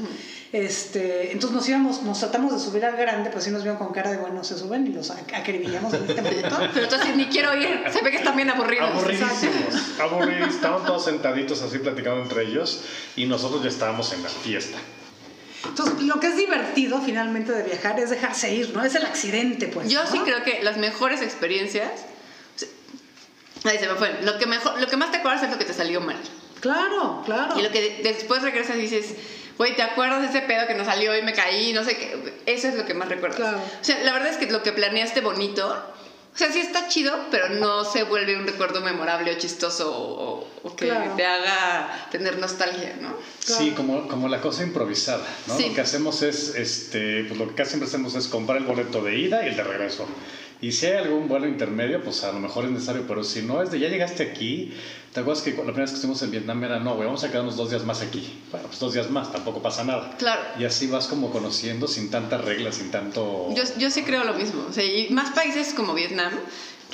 Este, entonces nos íbamos, nos tratamos de subir al grande, pues sí nos vieron con cara de, bueno, se suben y los ac- acribillamos en este momento. Pero tú así, ni quiero ir. Se ve que están bien aburridos. Aburridísimos, aburridísimos. Estaban todos sentaditos así platicando entre ellos y nosotros ya estábamos en la fiesta. Entonces, lo que es divertido finalmente de viajar es dejarse ir, ¿no? Es el accidente, pues. Yo ¿no? sí creo que las mejores experiencias. Ahí se me fue. Lo que, mejor, lo que más te acuerdas es lo que te salió mal. Claro, claro. Y lo que de- después regresas y dices, güey, ¿te acuerdas de ese pedo que nos salió y me caí? No sé qué. Eso es lo que más recuerdas. Claro. O sea, la verdad es que lo que planeaste bonito, o sea, sí está chido, pero no se vuelve un recuerdo memorable o chistoso o, o que Claro. te haga tener nostalgia, ¿no? Sí, como, como la cosa improvisada, ¿no? Sí. Lo que hacemos es, este, pues lo que casi siempre hacemos es comprar el boleto de ida y el de regreso. Y si hay algún vuelo intermedio, pues a lo mejor es necesario, pero si no es de ya llegaste aquí, ¿te acuerdas que la primera vez que estuvimos en Vietnam era, no, güey, vamos a quedarnos dos días más aquí? Bueno, pues dos días más, tampoco pasa nada. Claro. Y así vas como conociendo sin tantas reglas, sin tanto... Yo, yo sí creo lo mismo. O sea, y más países como Vietnam,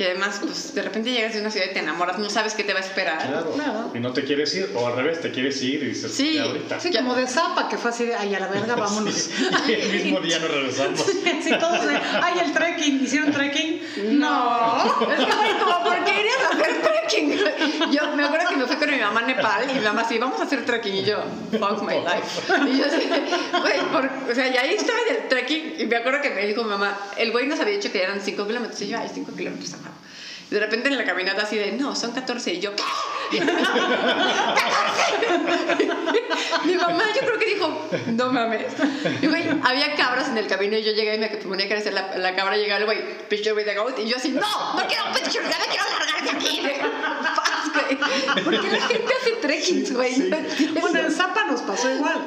que además, pues de repente llegas de una ciudad y te enamoras, no sabes qué te va a esperar. Claro. Claro. Y no te quieres ir, o al revés, te quieres ir y dices, Sí. ya ahorita. Sí, como de zapa, que fue así de, ay, a la verga, vámonos. Sí, y el mismo día nos regresamos. Sí, todos de, ay, el trekking, ¿hicieron trekking? No. Es que, güey, como, ¿por qué irías a hacer trekking? yo me acuerdo que me fui con mi mamá a Nepal y mi mamá así, vamos a hacer trekking y yo, fuck my life. Y yo así, güey, o sea, y ahí estaba el trekking y me acuerdo que me dijo mi mamá, el güey nos había dicho que eran 5 kilómetros y yo, ay, 5 kilómetros. De repente en la caminata así de, no, son 14 y yo, ¿qué? Mi mamá yo creo que dijo, no mames. Y güey, había cabras en el camino y yo llegué y me ponía a acariciar la, la cabra y llegaba el güey, picture with the goat. Y yo así, no, no quiero picture, ya me quiero largar de aquí. Güey. ¿Por qué la gente hace trekkings, güey? No entiendo. Bueno, en Zapa nos pasó igual.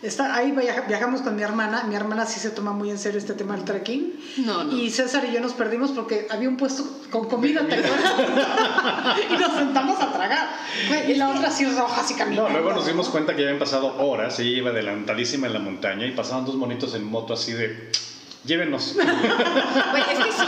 Está, ahí viaja- viajamos con mi hermana. Mi hermana sí se toma muy en serio este tema del trekking. No, no. Y César y yo nos perdimos porque había un puesto con comida, ¿te acuerdas? y nos sentamos a tragar. y la otra así roja, así caminando. No, luego nos dimos cuenta que ya habían pasado horas, ella iba adelantadísima en la montaña y pasaban dos monitos en moto así de, llévenos. Güey, es que sí.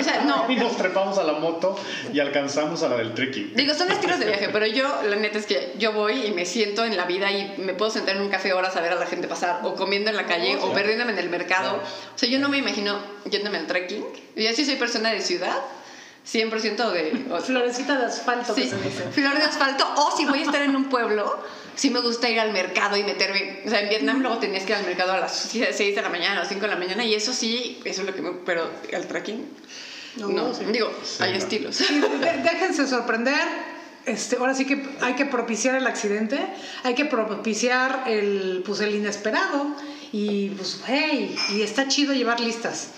O sea, no. y nos trepamos a la moto y alcanzamos a la del trekking. Digo, son estilos de viaje, pero yo, la neta es que yo voy y me siento en la vida y me puedo sentar en un café horas a ver a la gente pasar, o comiendo en la calle, o perdiéndome en el mercado. O sea, yo no me imagino yéndome al trekking. Y así soy persona de ciudad, 100% de... o- Florecita de asfalto que Sí, se dice. flor de asfalto. O si voy a estar en un pueblo, sí me gusta ir al mercado y meterme. O sea, en Vietnam luego tenías que ir al mercado a las 6 de la mañana o 5 de la mañana, y eso sí, eso es lo que me. Pero al trekking, No, no. sí. Digo, Sí, hay no. estilos. Sí, de- déjense sorprender. Este, ahora sí que hay que propiciar el accidente, hay que propiciar el, pues, el inesperado. Y pues, hey, y está chido llevar listas.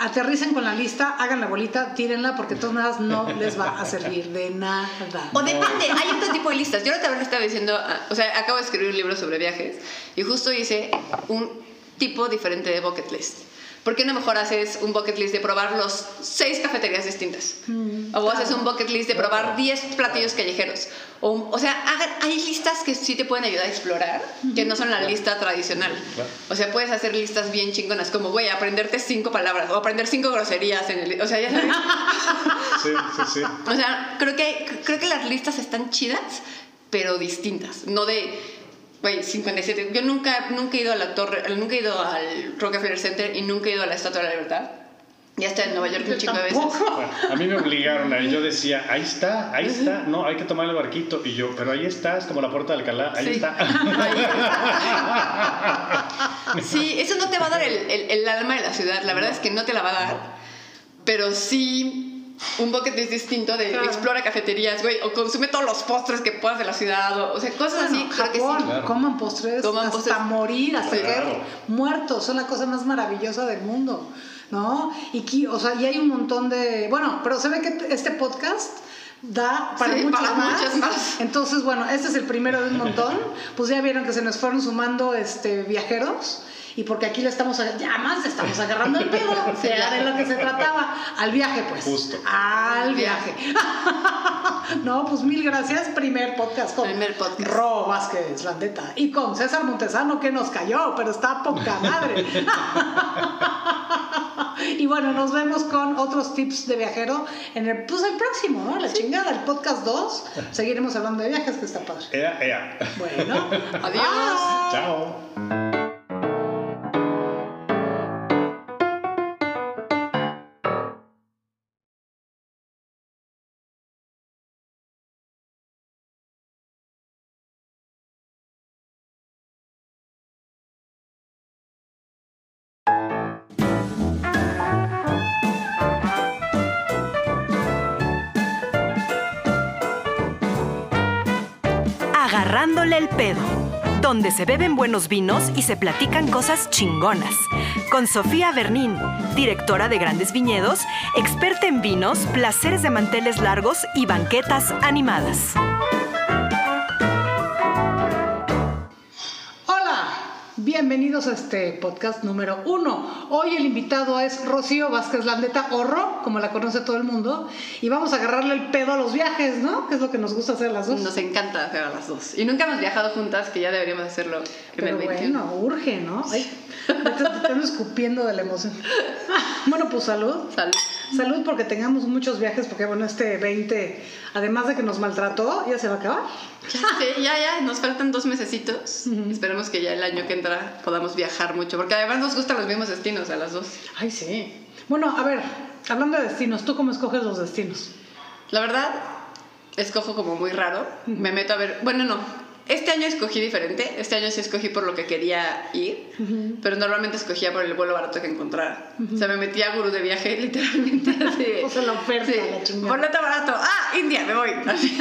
Aterricen con la lista, hagan la bolita, tírenla, porque de todas maneras no les va a servir de nada. O depende, hay de listas. Yo ahorita estaba diciendo, o sea, acabo de escribir un libro sobre viajes y justo hice un tipo diferente de bucket list. ¿Por qué no mejor haces un bucket list de probar los seis cafeterías distintas? o haces un bucket list de probar 10 platillos callejeros. O, o sea, hay listas que sí te pueden ayudar a explorar, que no son la lista tradicional. Claro. O sea, puedes hacer listas bien chingonas, como, güey, aprenderte cinco palabras o aprender cinco groserías en el... O sea, ya sabes. Sí, sí, sí. O sea, creo que, creo que las listas están chidas, pero distintas. No de, güey, 57. Yo nunca, nunca he ido a la torre, nunca he ido al Rockefeller Center y nunca he ido a la Estatua de la Libertad. Ya está en Nueva York un chingo de veces. Bueno, a mí me obligaron a yo decía, ahí está, ahí está, no, hay que tomar el barquito. Y yo, pero ahí está, es como la puerta de Alcalá, ahí Sí. está. Sí, eso no te va a dar el, el- el alma de la ciudad. La verdad es que no te la va a dar. Pero sí, un bucket list distinto de Claro. explora cafeterías, güey, o consume todos los postres que puedas de la ciudad, o, o sea, cosas así. Bueno, que Japón, sí. Claro. coman postres Coman hasta postres. morir, hasta Claro. muertos, son la cosa más maravillosa del mundo, ¿no? Y, o sea, y hay un montón de, bueno, pero se ve que este podcast da para Sí, muchos para más. muchos más. Entonces, bueno, este es el primero de un montón. Pues ya vieron que se nos fueron sumando este viajeros. Y porque aquí le estamos, ya más le estamos agarrando el pedo, o sea, de lo que se trataba. Al viaje, pues. Justo. Al viaje. no, pues mil gracias. Primer podcast con Primer podcast. Ro Vázquez, la neta. Y con César Montesano, que nos cayó, pero está poca madre. y bueno, nos vemos con otros tips de viajero en el, pues el próximo, ¿no? La chingada, el podcast 2. Seguiremos hablando de viajes, que está padre. Ea, ea. Bueno, Adiós. bye. Chao. Agarrándole el pedo, donde se beben buenos vinos y se platican cosas chingonas. Con Sofía Bernín, directora de Grandes Viñedos, experta en vinos, placeres de manteles largos y banquetas animadas. Bienvenidos a este podcast número uno. Hoy el invitado es Rocío Vázquez Landeta, o Ro, como la conoce todo el mundo, y vamos a agarrarle el pedo a los viajes, ¿no? Que es lo que nos gusta hacer las dos. Nos encanta hacer a las dos. Y nunca hemos viajado juntas, que ya deberíamos hacerlo en Pero el 21. bueno, urge, ¿no? Ay, te- te escupiendo de la emoción. Bueno, pues salud. Salud. Salud porque tengamos muchos viajes, porque bueno, este 20, además de que nos maltrató, ya se va a acabar. Ya, sé, ya, ya, nos faltan dos mesecitos. Esperemos que ya el año que entra podamos viajar mucho, porque además nos gustan los mismos destinos a las dos. Ay, sí. Bueno, a ver, hablando de destinos, ¿tú cómo escoges los destinos? La verdad, escojo como muy raro. Me meto a ver. Bueno, no. Este año escogí diferente. Este año sí escogí por lo que quería ir. Pero normalmente escogía por el vuelo barato que encontrara. O sea, me metí a gurú de viaje, literalmente. Así de, O sea, la oferta, sí, la chingada. Boleto barato. ¡Ah! India, me voy. Así.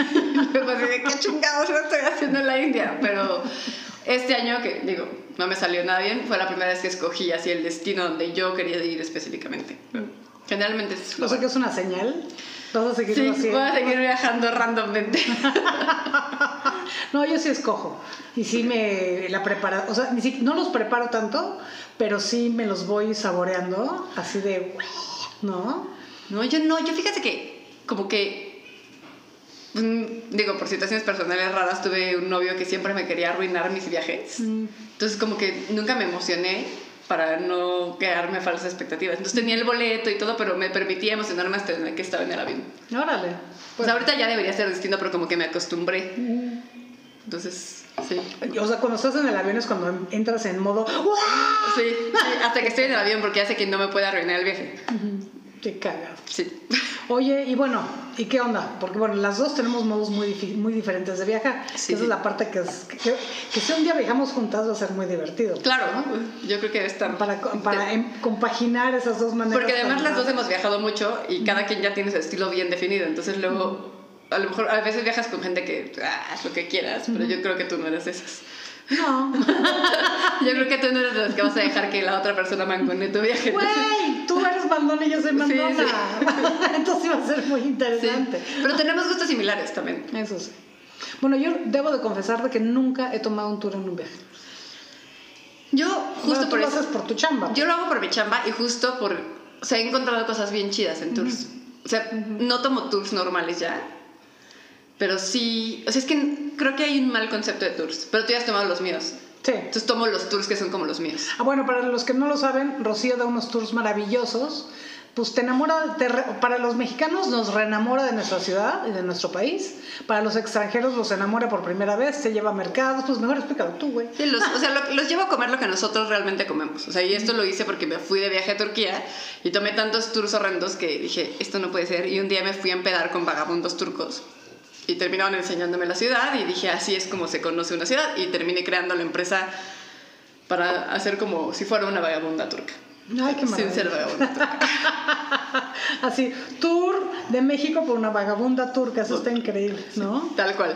Luego así de, ¿qué chingados no estoy haciendo en la India? Pero este año, que digo, no me salió nada bien, fue la primera vez que escogí así el destino donde yo quería ir específicamente. Generalmente es O sea que es una señal. Vas a seguir Sí, haciendo. voy a seguir viajando randommente. No, yo sí escojo. Y sí me la preparo. O sea, no los preparo tanto, pero sí me los voy saboreando. Así de. ¿No? No, yo no, yo fíjate que como que, mm, digo, por situaciones personales raras, tuve un novio que siempre me quería arruinar mis viajes. Entonces como que nunca me emocioné para no quedarme falsas expectativas. Entonces tenía el boleto y todo, pero me permitía emocionarme hasta que estaba en el avión. Órale. Pues ahorita ya debería ser distinto, pero como que me acostumbré. Entonces, sí. O sea, cuando estás en el avión es cuando entras en modo. ¡Wow! Sí, sí, hasta que estoy en el avión porque hace que no me pueda arruinar el viaje. Te cagas. Sí. Oye, y bueno, ¿y qué onda? Porque bueno, las dos tenemos modos muy, muy diferentes de viajar. Sí. Esa es la parte que, es, que, que si un día viajamos juntas va a ser muy divertido. Claro, yo creo que está... Para, para em- compaginar esas dos maneras. Porque además las dos hemos viajado mucho y cada quien ya tiene su estilo bien definido. Entonces luego, a lo mejor a veces viajas con gente que ah, haz lo que quieras, pero yo creo que tú no eres de esas. No. Yo creo que tú no eres de las que vas a dejar que la otra persona mangone tu viaje. Güey, tú eres mandona y yo soy mandona. Entonces iba a ser muy Sí. interesante. Pero tenemos gustos similares también. Eso sí. Bueno, yo debo de confesar de que nunca he tomado un tour en un viaje. Yo justo Bueno, por lo eso... haces por tu chamba. Yo lo hago por mi chamba y justo por... O sea, he encontrado cosas bien chidas en tours. O sea, no tomo tours normales ya. Pero sí... O sea, es que creo que hay un mal concepto de tours. Pero tú ya has tomado los míos. Sí. Entonces tomo los tours que son como los míos. Ah, bueno, para los que no lo saben, Rocío da unos tours maravillosos. Pues te enamora, te re- para los mexicanos nos reenamora de nuestra ciudad y de nuestro país. Para los extranjeros los enamora por primera vez, se lleva a mercados. Pues mejor explícalo tú, güey. Sí, los, o sea, lo- los llevo a comer lo que nosotros realmente comemos. O sea, y esto lo hice porque me fui de viaje a Turquía y tomé tantos tours horrendos que dije, esto no puede ser. Y un día me fui a empedar con vagabundos turcos. Y terminaron enseñándome la ciudad y dije, así es como se conoce una ciudad. Y terminé creando la empresa para hacer como si fuera una vagabunda turca. Ay, qué Sin maravilla. ser vagabunda turca. Así, tour de México por una vagabunda turca, eso está increíble, ¿no? Tal cual.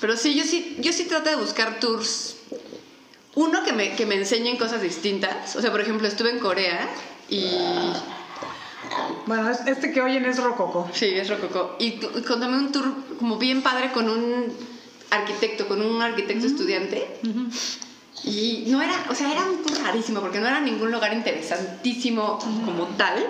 Pero sí, yo sí, yo sí trato de buscar tours. Uno que me, que me enseñen cosas distintas. O sea, por ejemplo, estuve en Corea y. Bueno, es- este que oyen es Rococo. Sí, es rococó. Y, tomé un tour como bien padre con un arquitecto, con un arquitecto estudiante. Y no era, o sea, era un tour rarísimo porque no era ningún lugar interesantísimo como tal,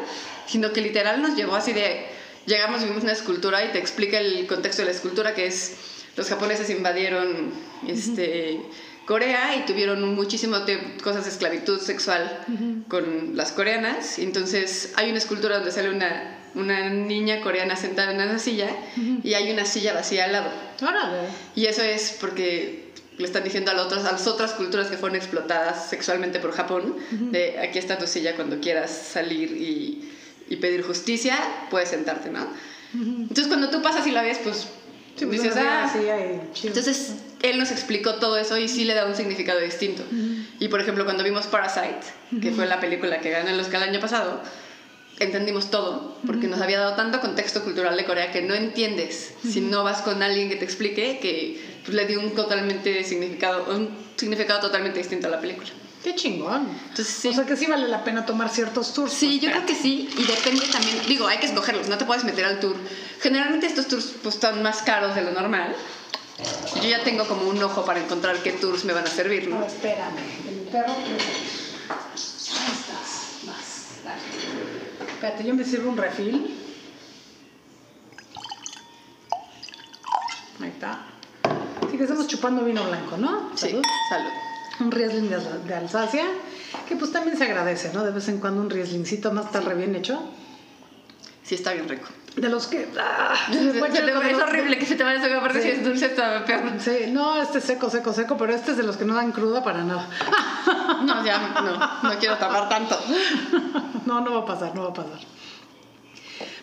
sino que literal nos llevó así de. Llegamos, vimos una escultura y te explica el contexto de la escultura, que es los japoneses invadieron este, Corea y tuvieron muchísimo cosas de esclavitud sexual con las coreanas. Entonces hay una escultura donde sale una, una niña coreana sentada en una silla y hay una silla vacía al lado. Órale. Y eso es porque le están diciendo a, las otras- a las otras culturas que fueron explotadas sexualmente por Japón, de aquí está tu silla cuando quieras salir y, y pedir justicia, puedes sentarte, ¿no? Entonces cuando tú pasas y la ves, pues, Sí, pues dices, ah, chido. entonces él nos explicó todo eso y sí le da un significado distinto. Y por ejemplo, cuando vimos Parasite, que fue la película que ganó el Oscar el año pasado, entendimos todo, porque nos había dado tanto contexto cultural de Corea que no entiendes si no vas con alguien que te explique, que pues, le dio un totalmente significado, un significado totalmente distinto a la película. Qué chingón. Entonces sí. O sea que sí vale la pena tomar ciertos tours. Sí, yo creo que sí, y depende también, digo, hay que escogerlos, no te puedes meter al tour. Generalmente estos tours pues están más caros de lo normal. Yo ya tengo como un ojo para encontrar qué tours me van a servir, No, ¿no? espérame. El perro. Ahí estás. Dale. Espérate, yo me sirvo un refil. Ahí está. Sí, que estamos chupando vino blanco, ¿no? Sí, Salud. salud. Un Riesling de, Alsa- de Alsacia, que pues también se agradece, ¿no? De vez en cuando un Rieslingcito no está re bien hecho. Sí, está bien rico. De los que... ah, te- es horrible que se te vaya a aparte Sí. si es dulce está peor. Sí, no, este es seco, seco, seco, pero este es de los que no dan cruda para nada. No, ya, no, no quiero tapar tanto. no, no va a pasar, no va a pasar.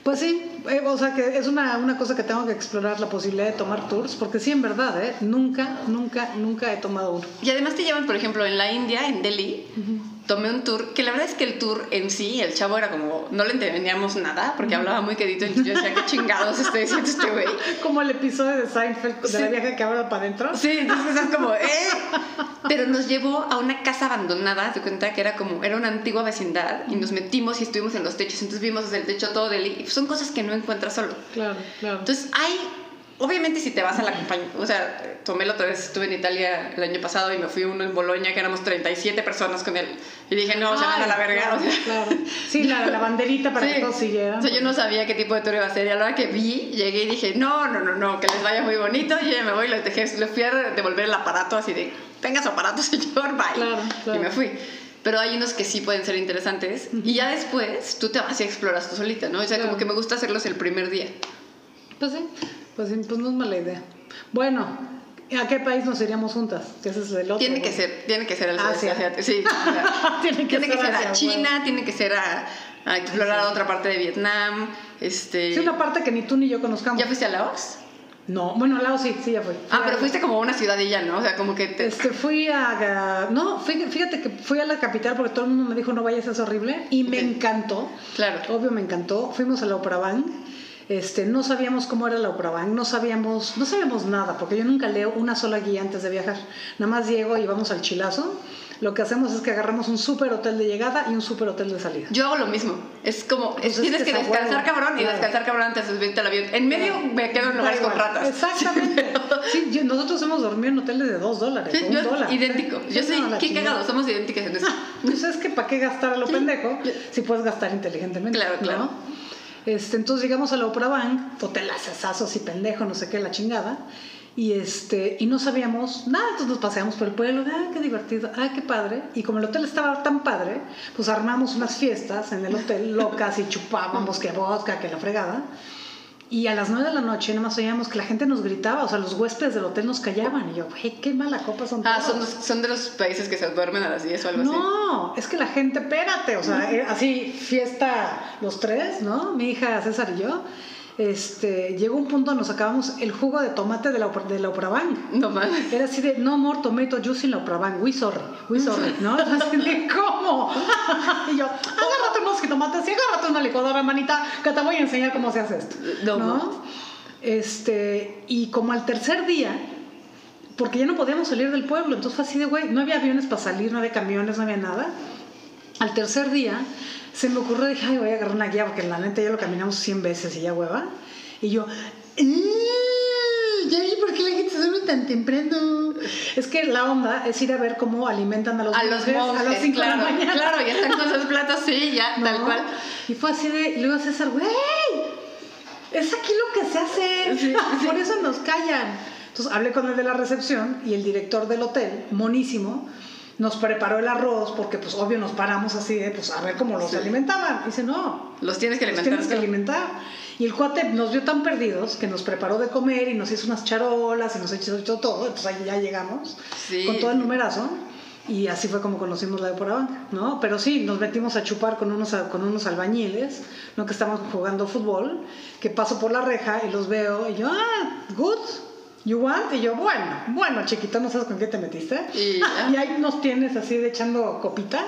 Pues sí, eh, o sea que es una, una cosa que tengo que explorar la posibilidad de tomar tours, porque sí, en verdad, ¿eh? nunca, nunca, nunca he tomado uno. Y además te llevan, por ejemplo, en la India, en Delhi, tomé un tour, que la verdad es que el tour en sí, el chavo era como, no le entendíamos nada, porque hablaba muy quedito, entonces yo decía, qué chingados está diciendo este güey. Como el episodio de Seinfeld de la Sí. vieja que habla para adentro. Sí, entonces es como, ¿eh? Pero nos llevó a una casa abandonada, te cuenta que era como, era una antigua vecindad, y nos metimos y estuvimos en los techos, entonces vimos desde el techo todo y son cosas que no encuentras solo. Claro, claro. Entonces hay, obviamente si te vas a la compañía, o sea, tomé la otra vez, estuve en Italia el año pasado y me fui a uno en Bolonia que éramos 37 personas con él, y dije, no, se van a la verga, Claro, o sea. claro. Sí, la, la banderita para Sí. que todos siguieran. O sea, yo no sabía qué tipo de tour iba a ser. Y a la hora que vi, llegué y dije, no, no, no, no, que les vaya muy bonito. Y ya me voy, le, dejé, le fui a devolver el aparato así de, tenga su aparato, señor, bye. Claro, claro. Y me fui. Pero hay unos que sí pueden ser interesantes. Y ya después tú te vas y exploras tú solita, ¿no? O sea, Claro. como que me gusta hacerlos el primer día. Pues sí, pues sí, pues no es mala idea. Bueno, ¿a qué país nos iríamos juntas? Que ese es el otro. Tiene que ser, tiene que ser el Asia. Sí, Tiene que tiene que ser a China, tiene que ser a, a explorar otra parte de Vietnam. Este, Sí, una parte que ni tú ni yo conozcamos. ¿Ya fuiste a Laos? No, bueno, Laos sí, sí, ya fui. Ah, Fui pero fuiste como a una ciudadilla, ¿no? O sea, como que te... Este, fui a... No, fí- fíjate que fui a la capital porque todo el mundo me dijo no vayas, es horrible. Y me encantó. Claro. Obvio, me encantó. Fuimos a la Opera Bank. Este, no sabíamos cómo era la Opera Bank, no sabíamos, no sabíamos nada, porque yo nunca leo una sola guía antes de viajar. Nada más llego y vamos al chilazo. Lo que hacemos es que agarramos un super hotel de llegada y un super hotel de salida. Yo hago lo mismo. Es como, Pues es tienes que descansar cabrón y Claro. descansar cabrón antes de subirte al avión. En medio me quedo en lugares con ratas. Exactamente. Sí, yo- nosotros hemos dormido en hoteles de dos dólares. Sí, o un yo- dólar. idéntico. Sí, Yo sí, sé, no, qué cagado, somos idénticas en eso. Pues es que para qué gastar a lo pendejo si puedes gastar inteligentemente. Claro, ¿no? Este, entonces llegamos a la Opera Bank, hotel asesazos y pendejo, no sé qué, la chingada. Y, este, y no sabíamos nada, entonces nos paseamos por el pueblo, ah, qué divertido, ah, qué padre. Y como el hotel estaba tan padre, pues armamos unas fiestas en el hotel locas y chupábamos que vodka, que la fregada. Y a las nueve de la noche nada más oíamos que la gente nos gritaba, o sea, los huéspedes del hotel nos callaban. Y yo, güey, qué mala copa son Ah, todos". son, son de los países que se duermen a las 10 o algo así. No, es que la gente, espérate, o sea, eh, así, fiesta los tres, ¿no? Mi hija César y yo. Este, llegó un punto donde nos acabamos el jugo de tomate de la, de la Oprabank. No mames. Era así de, no more tomato juice in la Oprabank, we sorry, we sorry, ¿no? Así de, ¿cómo? Y yo, agárrate unos jitomates y agárrate una licuadora, manita, que te voy a enseñar cómo se hace esto, No, ¿no? Este, y como al tercer día, porque ya no podíamos salir del pueblo, entonces fue así de, güey, no había aviones para salir, no había camiones, no había nada. Al tercer día se me ocurrió, dije, ay, voy a agarrar una guía, porque la neta ya lo caminamos 100 veces y ya hueva. Y yo, "Ah, ya vi por qué la gente se duerme tan temprano. Es que la onda es ir a ver cómo alimentan a los A los monjes a las monjes, 5 de la claro, mañana. claro, ya están con sus platos, sí, ya, ¿no? tal cual. Y fue así de, y luego César, güey, es aquí lo que se hace, Sí, por eso nos callan. Entonces hablé con el de la recepción y el director del hotel, monísimo, nos preparó el arroz porque pues obvio nos paramos así de pues a ver cómo los Sí. alimentaban. dice, no, Los tienes que los alimentar. tienes que alimentar. Y el cuate nos vio tan perdidos que nos preparó de comer y nos hizo unas charolas y nos echó echó todo. Entonces ahí ya llegamos Sí. con todo el numerazo. Y así fue como conocimos la de ¿no? Pero sí, nos metimos a chupar con unos, con unos albañiles, ¿no? Que estamos jugando fútbol, que paso por la reja y los veo y yo, ah, good, you want? Y yo, bueno, bueno, chiquito, no sabes con qué te metiste. Y y ahí nos tienes así de echando copita.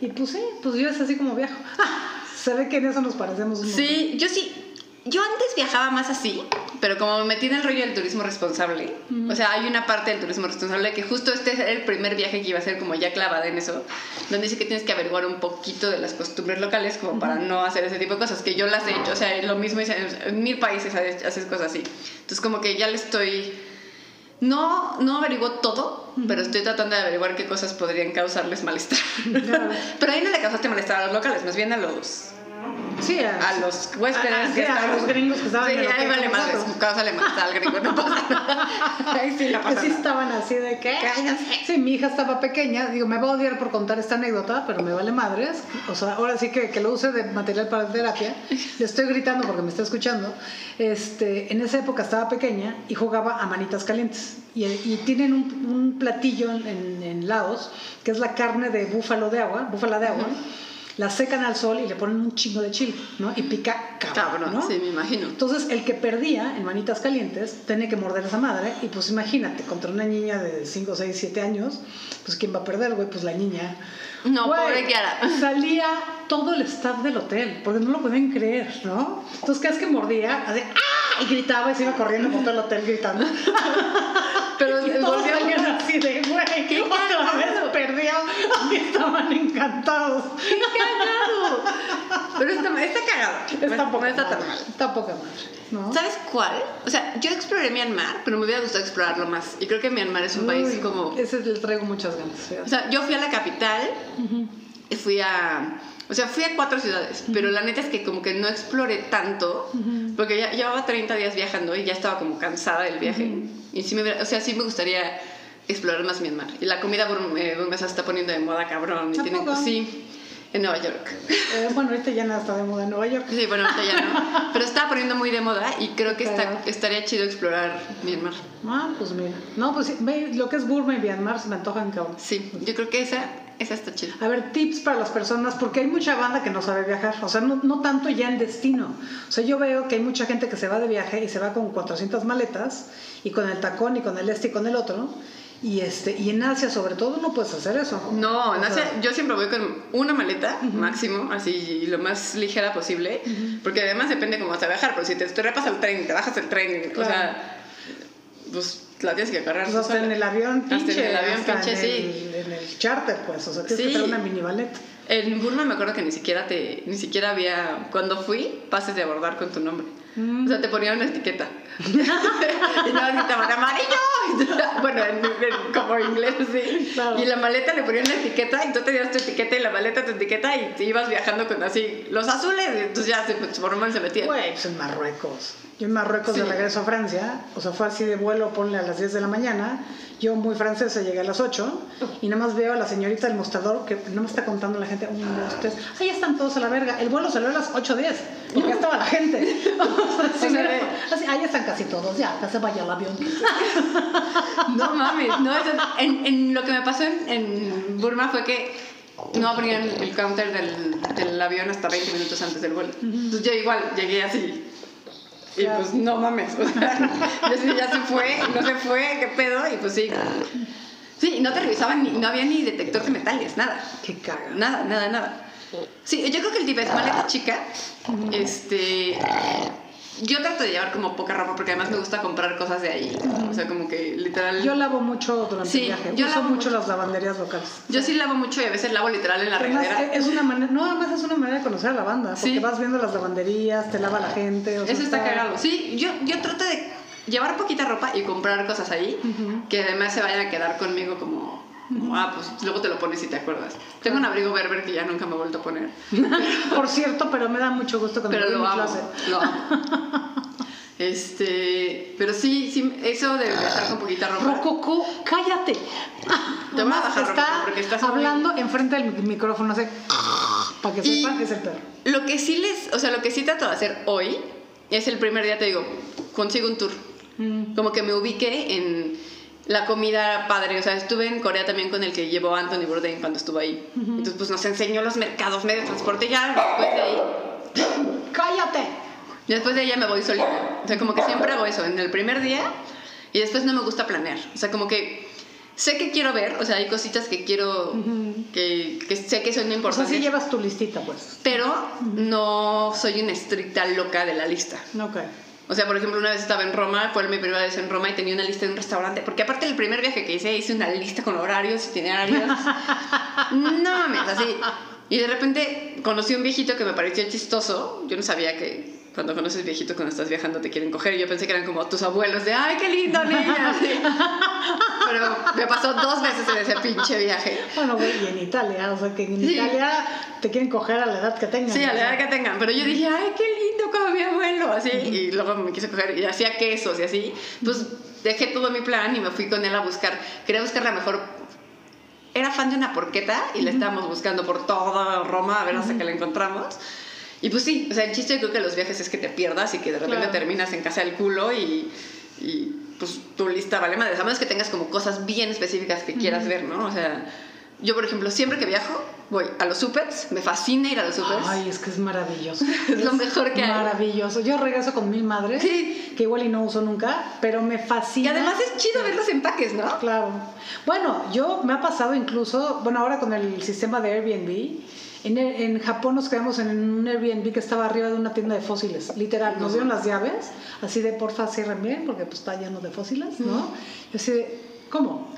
Y pues sí, pues yo es así como viajo. Se ve que en eso nos parecemos un Sí, yo sí. Yo antes viajaba más así, pero como me metí en el rollo del turismo responsable, o sea, hay una parte del turismo responsable que justo este es el primer viaje que iba a ser como ya clavada en eso, donde dice que tienes que averiguar un poquito de las costumbres locales como para no hacer ese tipo de cosas, que yo las he hecho, o sea, lo mismo hice en, mil países haces haces cosas así. Entonces como que ya le estoy... No, no averiguo todo, pero estoy tratando de averiguar qué cosas podrían causarles malestar. Claro. pero ahí no le causaste malestar a los locales, más bien a los Sí, a los huéspedes a, que sí, a estaban- los gringos que estaban sí, en ahí vale cáusale más al gringo no pasa nada ahí sí Que pasa sí nada estaban así de que. Cállense. Sí, mi hija estaba pequeña. Digo, me va a odiar por contar esta anécdota, pero me vale madres. O sea, ahora sí que, que lo use de material para terapia. Le estoy gritando porque me está escuchando. Este, en esa época estaba pequeña y jugaba a manitas calientes. Y, y tienen un, un platillo en, en Laos que es la carne de búfalo de agua, búfala de agua. La secan al sol y le ponen un chingo de chile, ¿no? Y pica cabrón, Cabrón, ¿no? sí, me imagino. Entonces, el que perdía en manitas calientes tenía que morder a esa madre. Y pues imagínate, contra una niña de 5, 6, 7 años, pues ¿quién va a perder, güey? Pues la niña. No, Güey, pobre Kiara. Salía todo el staff del hotel, porque no lo podían creer, ¿no? Entonces, cada vez que mordía, así, ¡ah! Y gritaba y se iba corriendo por todo el hotel gritando. Pero volvió salían así de, güey, ¡Qué otra cagado! vez perdió. Y estaban encantados. ¡Qué cagado! Pero está, está cagado. Está no poca está tan mal. Está poca ¿no? ¿Sabes cuál? O sea, yo exploré Myanmar, pero me hubiera gustado explorarlo más. Y creo que Myanmar es un país como... Ese le traigo muchas ganas. fíjate. O sea, yo fui a la capital y fui a... O sea, fui a cuatro ciudades, pero la neta es que como que no exploré tanto, porque ya llevaba 30 días viajando y ya estaba como cansada del viaje. Y sí me, o sea, sí me gustaría explorar más Myanmar. Y la comida bur- eh, burmesa se está poniendo de moda cabrón. Y sí, en Nueva York. Eh, bueno, ahorita ya nada está de moda en Nueva York. Sí, bueno, ahorita ya no. Pero estaba poniendo muy de moda y creo que está, estaría chido explorar Myanmar. Ah, pues mira. No, pues lo que es Burma y Myanmar se me antojan cabrón. Sí, yo creo que esa, esa está chida. A ver, tips para las personas, porque hay mucha banda que no sabe viajar, o sea, no, no tanto ya en destino. O sea, yo veo que hay mucha gente que se va de viaje y se va con 400 maletas y con el tacón y con el este y con el otro. Y, este, y en Asia, sobre todo, no puedes hacer eso. No, en O Asia sea, yo siempre voy con una maleta máximo, así lo más ligera posible, porque además depende cómo vas a viajar, pero si te, te repas al tren, te bajas el tren, o Claro. sea, pues la tienes que agarrar. pues hasta sola. en el avión Hasta pinche, en el avión hasta pinche, en sí. el, en el charter, pues, o sea, tienes Sí. que traer una mini maleta. En Burma me acuerdo que ni siquiera te, ni siquiera había, cuando fui, pases de abordar con tu nombre. Mm. O sea, te ponían una etiqueta. y no gritaban amarillo. bueno, en, en- como inglés, sí. Claro. Y la maleta le ponían una etiqueta y tú tenías tu etiqueta y la maleta tu etiqueta y te ibas viajando con así los azules. Y entonces ya se, por normal se metía. Güey, pues en Marruecos. Yo en Marruecos Sí. de regreso a Francia, o sea, fue así de vuelo, ponle a las 10 de la mañana. Yo, muy francesa, llegué a las 8 y nada más veo a la señorita del mostrador que no me está contando la gente, 1, 2, 3, ahí están todos a la verga. El vuelo salió a las 8.10 porque ya estaba la gente. O sea, sí, O sea, así, ahí están casi todos, ya, que se vaya el avión. No mames, no, eso- en, en lo que me pasó en, en Burma fue que no abrían el counter del, del avión hasta 20 minutos antes del vuelo. Entonces yo igual llegué así. Y Claro. pues no mames, o sea, ya se fue, no se fue, qué pedo, y pues sí. Sí, no te revisaban, ni, no había ni detector de metales, nada. Qué caga. Nada, nada, nada. Sí, yo creo que el tip es maleta chica. Este. Yo trato de llevar como poca ropa porque además me gusta comprar cosas de ahí. O sea, como que literal. Yo lavo mucho durante Sí, el viaje. yo Uso lavo mucho mucho. las lavanderías locales. Yo sí lavo mucho y a veces lavo literal en la Además, regadera. es una manera, no, además es una manera de conocer a la banda, porque Sí. vas viendo las lavanderías, te lava la gente. o sea, Eso está cagado. Sí, yo, yo trato de llevar poquita ropa y comprar cosas ahí que además se vayan a quedar conmigo como, como, ah, pues luego te lo pones y te acuerdas. Tengo un abrigo berber que ya nunca me he vuelto a poner. Por cierto, pero me da mucho gusto cuando pero a lo amo, clase. lo amo. Este, pero sí, sí, eso de estar con poquita ropa. Rococó, cállate. Te voy a bajar, está porque estás muy- hablando enfrente del micrófono, así, para que Y- sepan, es el perro. Lo que sí les, o sea, lo que sí trato de hacer hoy es el primer día, te digo, consigo un tour. Mm. Como que me ubique en la comida padre. O sea, estuve en Corea también con el que llevó Anthony Bourdain cuando estuvo ahí. Entonces, pues nos enseñó los mercados, medio de transporte. y Ya después de ahí, ¡Cállate! después de ahí ya me voy solita. O sea, como que siempre hago eso en el primer día y después no me gusta planear. O sea, como que sé que quiero ver, o sea, hay cositas que quiero, que, que sé que son O sea, importantes. sí llevas tu listita, pues. Pero no soy una estricta loca de la lista. Ok. O sea, por ejemplo, una vez estaba en Roma, fue mi primera vez en Roma y tenía una lista de un restaurante. Porque aparte del primer viaje que hice, hice una lista con horarios, itinerarios. no mames, así. Y de repente conocí a un viejito que me pareció chistoso. Yo no sabía que cuando conoces viejitos cuando estás viajando te quieren coger. Yo pensé que eran como tus abuelos de, ay, qué lindo, niña. así. Pero me pasó dos veces en ese pinche viaje. Bueno, güey, y en Italia, o sea, que en Sí. Italia te quieren coger a la edad que tengan. Sí, a la edad que tengan. Pero yo dije, ay, qué lindo como mi abuelo, así. Y luego me quise coger y hacía quesos y así. Pues dejé todo mi plan y me fui con él a buscar. Quería buscar la mejor. Era fan de una porqueta y la estábamos buscando por toda Roma a ver hasta que la encontramos. Y pues sí, o sea, el chiste yo creo que los viajes es que te pierdas y que de repente Claro. terminas en casa del culo y, y pues tu lista vale madres. A menos que tengas como cosas bien específicas que quieras ver, ¿no? O sea, Yo, por ejemplo, siempre que viajo, voy a los supers, me fascina ir a los supers. Ay, es que es maravilloso. Es lo mejor que hay. Maravilloso. Yo regreso con mil madres, Sí. que igual y no uso nunca, pero me y fascina. además es chido ver los empaques, ¿no? Claro. Bueno, yo me ha pasado incluso, bueno, ahora con el sistema de Airbnb, en, en Japón nos quedamos en un Airbnb que estaba arriba de una tienda de fósiles, literal. Nos dieron las llaves, así de porfa cierren bien, porque pues está lleno de fósiles, ¿no? Yo así de, ¿cómo?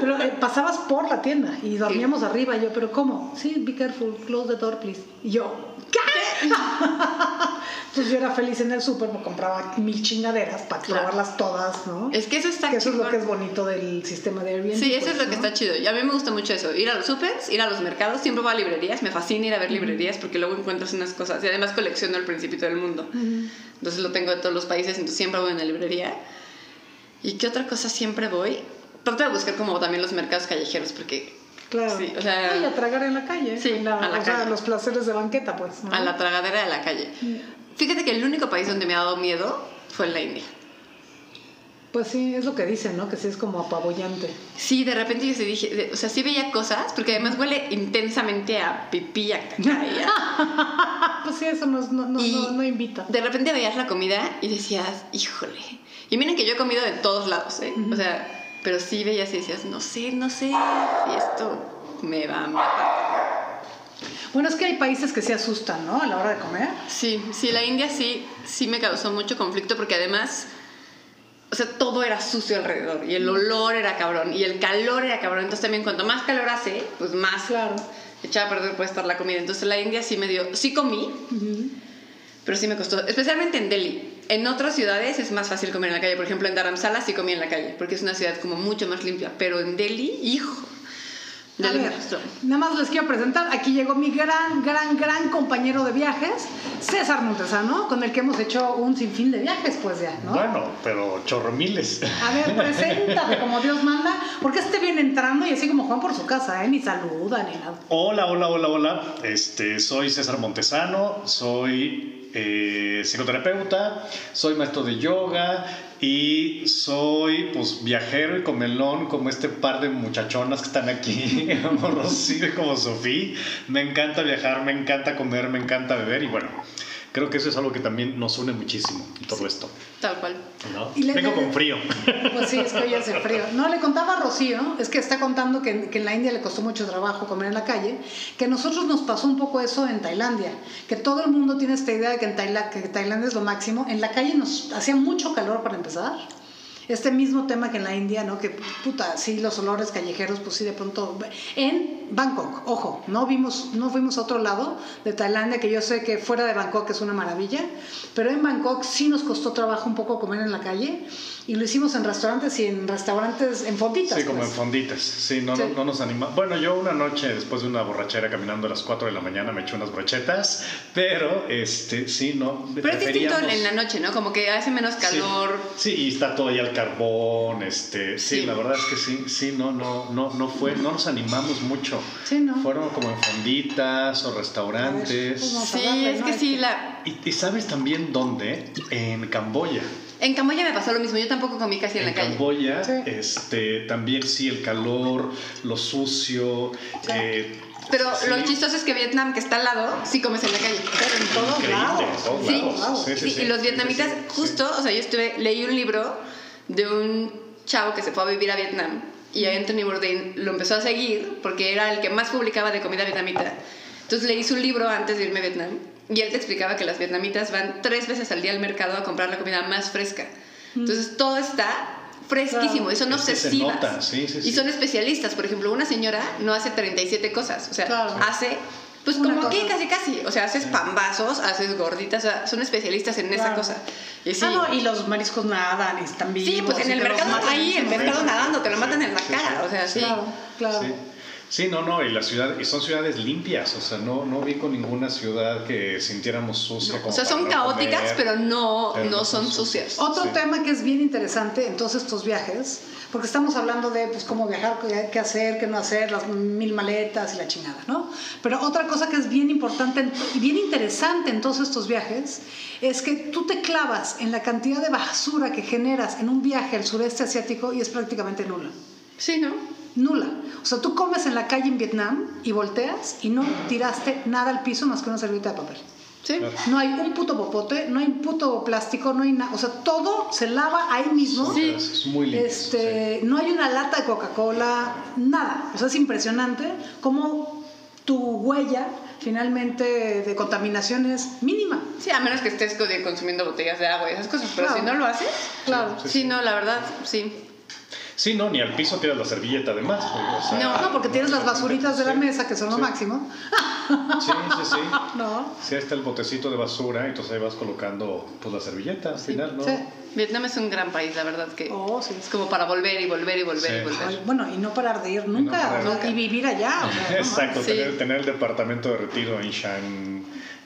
Pero eh, pasabas por la tienda y dormíamos arriba. Y yo, ¿pero cómo? Sí, be careful, close the door, please. Y yo, ¿qué? Entonces yo era feliz en el súper, me compraba mil chingaderas para Claro. probarlas todas, ¿no? Es que eso está que eso es lo que es bonito del sistema de Airbnb. Sí, eso pues, es lo que está chido. Y a mí me gusta mucho eso. Ir a los supers, ir a los mercados. Siempre voy a librerías. Me fascina ir a ver librerías porque luego encuentras unas cosas. Y además colecciono el Principito del Mundo. Entonces lo tengo de todos los países. Entonces siempre voy a una librería. ¿Y qué otra cosa siempre voy? Trato de buscar como también los mercados callejeros porque Claro. Sí, o sea- y a tragar en la calle. Sí, la- a la o sea, calle. los placeres de banqueta, pues. ¿no? a la tragadera de la calle. Fíjate que el único país donde me ha dado miedo fue en la India. Pues sí, es lo que dicen, ¿no? Que sí es como apabullante. Sí, de repente yo sí dije, de- o sea, sí veía cosas, porque además huele intensamente a pipí, a caca pues sí, eso no, no, no, no invita. De repente veías la comida y decías, híjole. Y miren que yo he comido de todos lados, ¿eh? O sea, pero sí veías y decías, no sé, no sé si esto me va a matar. Bueno, es que hay países que se asustan, ¿no? A la hora de comer. Sí, sí, la India sí, sí me causó mucho conflicto porque además, o sea, todo era sucio alrededor y el olor era cabrón y el calor era cabrón. Entonces también cuanto más calor hace, pues más Claro. echada a perder puede estar la comida. Entonces la India sí me dio, sí comí, pero sí me costó, especialmente en Delhi. En otras ciudades es más fácil comer en la calle. Por ejemplo, en Dharamsala sí comí en la calle, porque es una ciudad como mucho más limpia. Pero en Delhi, hijo, A ver, nada más les quiero presentar. Aquí llegó mi gran, gran, gran compañero de viajes, César Montesano, con el que hemos hecho un sinfín de viajes, pues ya, ¿no? Bueno, pero chorro miles. A ver, preséntate como Dios manda, porque este viene entrando y así como Juan por su casa, ¿eh? Ni saluda ni nada. Hola, hola, hola, hola. Este, soy César Montesano, soy eh, psicoterapeuta, soy maestro de yoga y soy pues viajero y comelón como este par de muchachonas que están aquí, como Rocío y como Sofía. Me encanta viajar, me encanta comer, me encanta beber y bueno, creo que eso es algo que también nos une muchísimo, todo esto. Tal cual. ¿no? Y le- Vengo le- con frío. Pues sí, es que hoy hace frío. No, le contaba a Rocío, es que está contando que, que en la India le costó mucho trabajo comer en la calle, que a nosotros nos pasó un poco eso en Tailandia, que todo el mundo tiene esta idea de que en Taila- que Tailandia es lo máximo. En la calle nos hacía mucho calor para empezar. Este mismo tema que en la India, ¿no? Que puta, sí, los olores callejeros, pues sí, de pronto. En Bangkok, ojo, no vimos, no fuimos a otro lado de Tailandia, que yo sé que fuera de Bangkok es una maravilla, pero en Bangkok sí nos costó trabajo un poco comer en la calle y lo hicimos en restaurantes y en restaurantes en fonditas. Sí, como en pues. fonditas. Sí, no, Sí. No, no nos anima. Bueno, yo una noche después de una borrachera caminando a las 4 de la mañana me eché unas brochetas, pero este, sí, no. Pero es distinto en la noche, ¿no? Como que hace menos calor. Sí, y está todo ahí al carbón, este, sí, Sí. la verdad es que sí, sí, no, no, no, no fue, no nos animamos mucho. Sí, ¿no? Fueron como en fonditas o A ver, restaurantes. pues Sí, darle, es ¿no? que sí, Este- la... Y, y sabes también dónde? En Camboya. En Camboya me pasó lo mismo, yo tampoco comí casi en, En la calle. Camboya, Sí. este, también sí, el calor, lo sucio. eh, Pero sí. lo chistoso es que Vietnam, que está al lado, sí comes en la calle. Pero en todos Increíble, lados. en todos Sí, lados. Sí, sí, Sí, sí. y los vietnamitas, sí. justo, o sea, yo estuve, leí un libro de un chavo que se fue a vivir a Vietnam y a Anthony Bourdain lo empezó a seguir porque era el que más publicaba de comida vietnamita. Entonces leí su libro antes de irme a Vietnam y él te explicaba que las vietnamitas van tres veces al día al mercado a comprar la comida más fresca. Entonces todo está fresquísimo y son Es que se obsesivas. nota, sí, sí, Y sí. son especialistas. Por ejemplo, una señora no hace 37 cosas, o sea, Claro. hace... Pues Una como que casi casi, o sea, haces pambazos, haces gorditas, o sea, son especialistas en esa Claro. cosa. Y sí, Ah, no, y los mariscos nadan y están vivos. sí, pues en y el mercado ahí, el mercado nadando, te lo Sí, matan en la sí, cara, sí. o sea, sí. Claro, claro. Sí. Sí, no, no, y la ciudad, y son ciudades limpias, o sea, no, no vi con ninguna ciudad que sintiéramos sucia. como O sea, son no caóticas, comer, pero no, pero no son sucias. sucias. Otro Sí. tema que es bien interesante en todos estos viajes, porque estamos hablando de pues, cómo viajar, qué, hacer, qué no hacer, las mil maletas y la chingada, ¿no? Pero otra cosa que es bien importante y bien interesante en todos estos viajes es que tú te clavas en la cantidad de basura que generas en un viaje al sureste asiático y es prácticamente nula. Sí, ¿no? Nula. O sea, tú comes en la calle en Vietnam y volteas y no tiraste nada al piso más que una servilleta de papel. Sí. Claro. No hay un puto popote, no hay un puto plástico, no hay nada. O sea, todo se lava ahí mismo. Sí. Es, muy limpio. Este, No hay una lata de Coca-Cola, nada. O sea, es impresionante cómo tu huella finalmente de contaminación es mínima. Sí, a menos que estés co- consumiendo botellas de agua y esas cosas, pero Claro. si no lo haces, Claro. sí, Sí, sí. no, la verdad, sí. Sí, no, ni al piso tiras la servilleta además. o sea, No, No, porque tienes las basuritas de la Sí. mesa, que son lo máximo. Sí, sí, sí. No. Sí, ahí está el botecito de basura, entonces ahí vas colocando pues la servilleta al final, ¿no? Sí. Vietnam es un gran país, la verdad que Oh, sí. es como para volver y volver y volver Sí. y volver. Ay, bueno, y no parar de ir nunca, parar o sea, nunca. y vivir allá. o sea, no Exacto, Sí. tener, tener el departamento de retiro en Shan,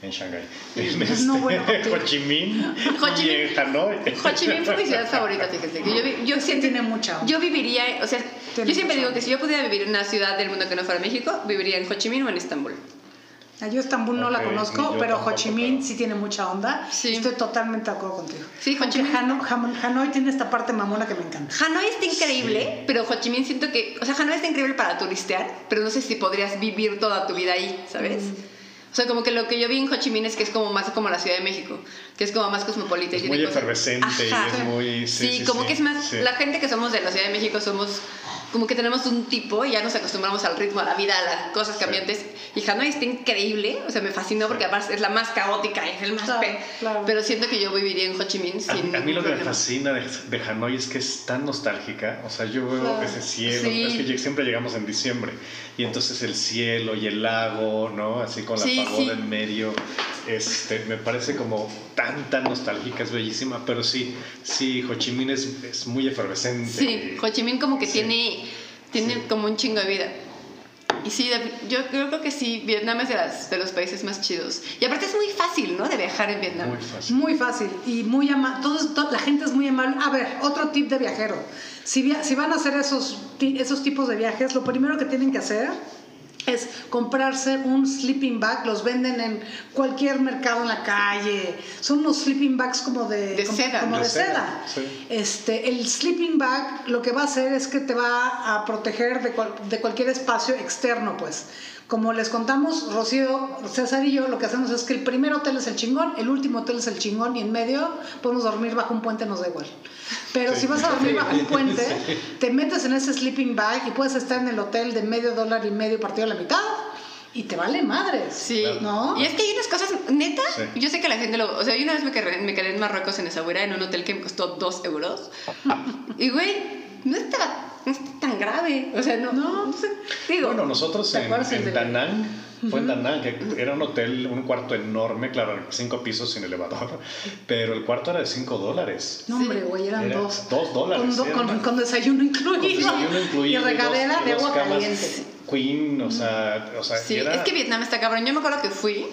en Shanghái. En este, No, bueno. Ho Chi Minh Ho Chi y en Hanoi. Ho Chi Minh fue mi ciudad favorita, fíjate. Que yo, vi- yo Sí siento- tiene mucha. Yo viviría, o sea, Tiene yo siempre mucha digo que si yo pudiera vivir en una ciudad del mundo que no fuera México, viviría en Ho Chi Minh o en Estambul. Ah, Yo Estambul no la Ok, conozco, pero Ho tampoco, Chi Minh pero- sí tiene mucha onda. Sí. Estoy totalmente de acuerdo contigo. Sí, Ho Chi Minh. Hano- Hanoi tiene esta parte mamona que me encanta. Hanoi está increíble, pero Ho Chi Minh siento que, o sea, Hanoi está increíble para turistear, pero no sé si podrías vivir toda tu vida ahí, ¿sabes? O sea, como que lo que yo vi en Ho Chi Minh es que es como más como la Ciudad de México, que es como más cosmopolita. y Es tiene muy cosas- efervescente y Ajá. es muy... Sí, Sí, sí, como sí, que es más, la gente que somos de la Ciudad de México somos como que tenemos un tipo y ya nos acostumbramos al ritmo, a la vida, a las cosas Sí. cambiantes. Y Hanoi está increíble, o sea, me fascinó porque además es la más caótica, es el más... Claro, pe- claro. Pero siento que yo viviría en Ho Chi Minh A, sin a mí lo que me fascina de, de Hanoi es que es tan nostálgica. O sea, yo veo Claro. ese cielo. Sí. Es que siempre llegamos en diciembre. Y entonces el cielo y el lago, ¿no? Así con la Sí, pagoda sí. en medio. Este, me parece como tan, tan nostálgica. Es bellísima. Pero sí, sí, Ho Chi Minh es, es muy efervescente. Sí, Ho Chi Minh como que Sí. tiene, tiene Sí. como un chingo de vida. Y sí, yo, creo que sí, Vietnam es de, las- de los países más chidos. Y aparte es muy fácil, ¿no? De viajar en Vietnam. Muy fácil. Muy fácil y muy amable. la gente es muy amable. A ver, otro tip de viajero. Si, via- si van a hacer esos, esos tipos de viajes, lo primero que tienen que hacer es comprarse un sleeping bag. Los venden en cualquier mercado en la calle. Son unos sleeping bags como de, De como, seda. como De de seda, seda. sí. Este, el sleeping bag lo que va a hacer es que te va a proteger de, cual- de cualquier espacio externo, pues. Como les contamos, Rocío, César y yo, lo que hacemos es que el primer hotel es el chingón, el último hotel es el chingón y en medio podemos dormir bajo un puente, nos da igual. Pero Sí. si vas a dormir bajo un puente, Sí. te metes en ese sleeping bag y puedes estar en el hotel de medio dólar y medio partido a la mitad y te vale madres. Sí. ¿No? Y es que hay unas cosas, neta, Sí. yo sé que la gente lo... O sea, yo una vez me quedé, me quedé en Marruecos, en Essaouira, en un hotel que me costó dos euros. Y, güey, no estaba no está tan grave. O sea, no... No. no sé, digo... Bueno, nosotros ¿Te en, en de- Da Nang, fue en Da Nang, que era un hotel, un cuarto enorme, claro, cinco pisos sin elevador, pero el cuarto era de cinco dólares. No, hombre, güey, eran Era dos. dos dólares, Con, con- con desayuno incluido. Con desayuno incluido Y regadera dos- de agua caliente. Queen, o sea, o sea sí, era- es que Vietnam está cabrón. Yo me acuerdo que fui...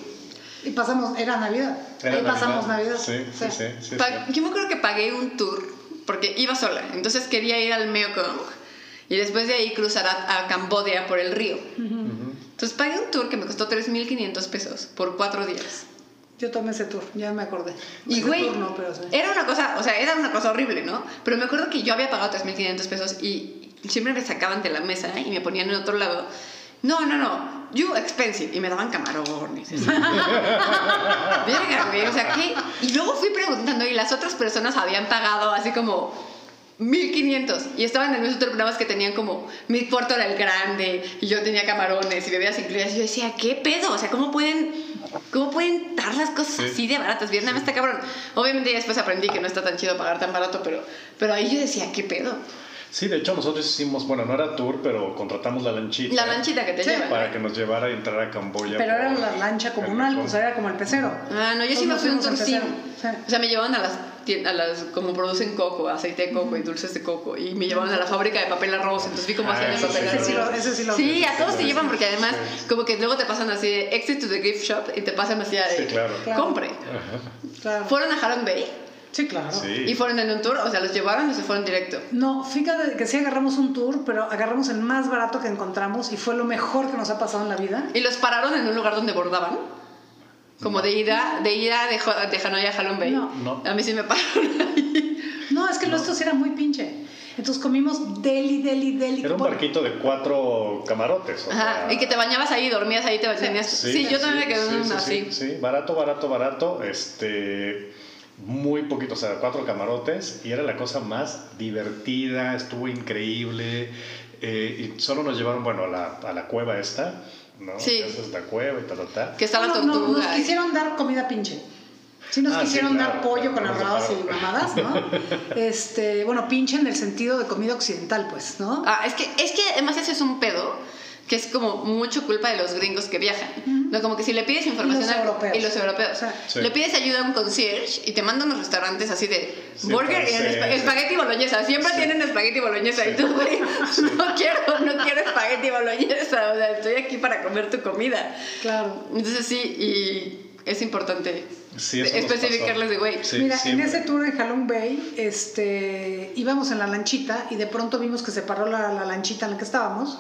Y pasamos, era Navidad. era Ahí pasamos Navidad. Sí, sí, sí. sí, yo me acuerdo que pagué un tour porque iba sola. Entonces quería ir al Mekong y después de ahí cruzar a, a Cambodia por el río. Entonces pagué un tour que me costó 3.500 pesos por cuatro días. Yo tomé ese tour, ya me acordé. Y güey, no, pero sí. era una cosa, o sea, era una cosa horrible, ¿no? Pero me acuerdo que yo había pagado 3.500 pesos y siempre me sacaban de la mesa y me ponían en otro lado. No, no, no, you expensive. Y me daban camarones. Verga, güey, o sea, ¿qué? Y luego fui preguntando y las otras personas habían pagado así como 1500 y estaban en esos otros programas que tenían como mi puerto era el grande y yo tenía camarones y bebidas incluidas y yo decía qué pedo o sea cómo pueden cómo pueden dar las cosas Sí. así de baratas Vietnam está cabrón obviamente ya después aprendí que no está tan chido pagar tan barato pero pero ahí yo decía qué pedo Sí, de hecho nosotros hicimos, bueno, no era tour, pero contratamos la lanchita. la lanchita que te Sí. lleva Para que nos llevara a entrar a Camboya. Pero era la lancha el comunal, pues era como el pecero. ah no yo sí me fui un tour. Sí. o sea me llevaban a las a las como producen coco aceite de coco y dulces de coco y me llevaban a la fábrica de papel arroz entonces vi cómo Ah, hacían el papel Ese sí arroz lo, ese sí lo Sí, a todos te llevan porque además Sí. como que luego te pasan así de exit to the gift shop y te pasan así de Sí, claro. Compre. Claro. ¿Fueron a Halong Bay? Sí, claro. Sí. ¿Y fueron en un tour? O sea, ¿los llevaron o se fueron directo? No, fíjate que sí agarramos un tour, pero agarramos el más barato que encontramos y fue lo mejor que nos ha pasado en la vida. ¿Y los pararon en un lugar donde bordaban? Como de ida, de ida de, de Hanoi a Halong Bay. No. No. A mí sí me pararon ahí. No, es que nuestro sí era muy pinche. Entonces comimos deli, deli, deli. Era un Bueno, barquito de cuatro camarotes. o Ajá, sea, y que te bañabas ahí, dormías ahí, te tenías... Sí, yo también me quedé en sí, una sí, así. sí, barato, barato, barato. Este, muy poquito, o sea, cuatro camarotes. Y era la cosa más divertida, estuvo increíble. eh, y solo nos llevaron, bueno, a la, a la cueva esta, ¿no? Sí. Esa es la cueva y tal, tal, tal. Que está la no, no, nos quisieron dar comida pinche. Sí nos Ah, sí, quisieron claro, dar pollo claro, con arroz y mamadas, ¿no? Este, bueno, pinche en el sentido de comida occidental, pues, ¿no? Ah, es que, es que además eso es un pedo que es como mucho culpa de los gringos que viajan. No, como que si le pides información Y los a- europeos. y los europeos, O sea, Sí. le pides ayuda a un concierge y te mandan unos restaurantes así de Sí, burger y francés. espa- espagueti boloñesa. Siempre tienen espagueti boloñesa y tú, güey, no quiero, no quiero espagueti boloñesa. O sea, estoy aquí para comer tu comida. Claro. Entonces sí, y es importante Sí, especificarles de, güey, Sí, Mira, siempre. en ese tour en Halong Bay, este, íbamos en la lanchita y de pronto vimos que se paró la, la lanchita en la que estábamos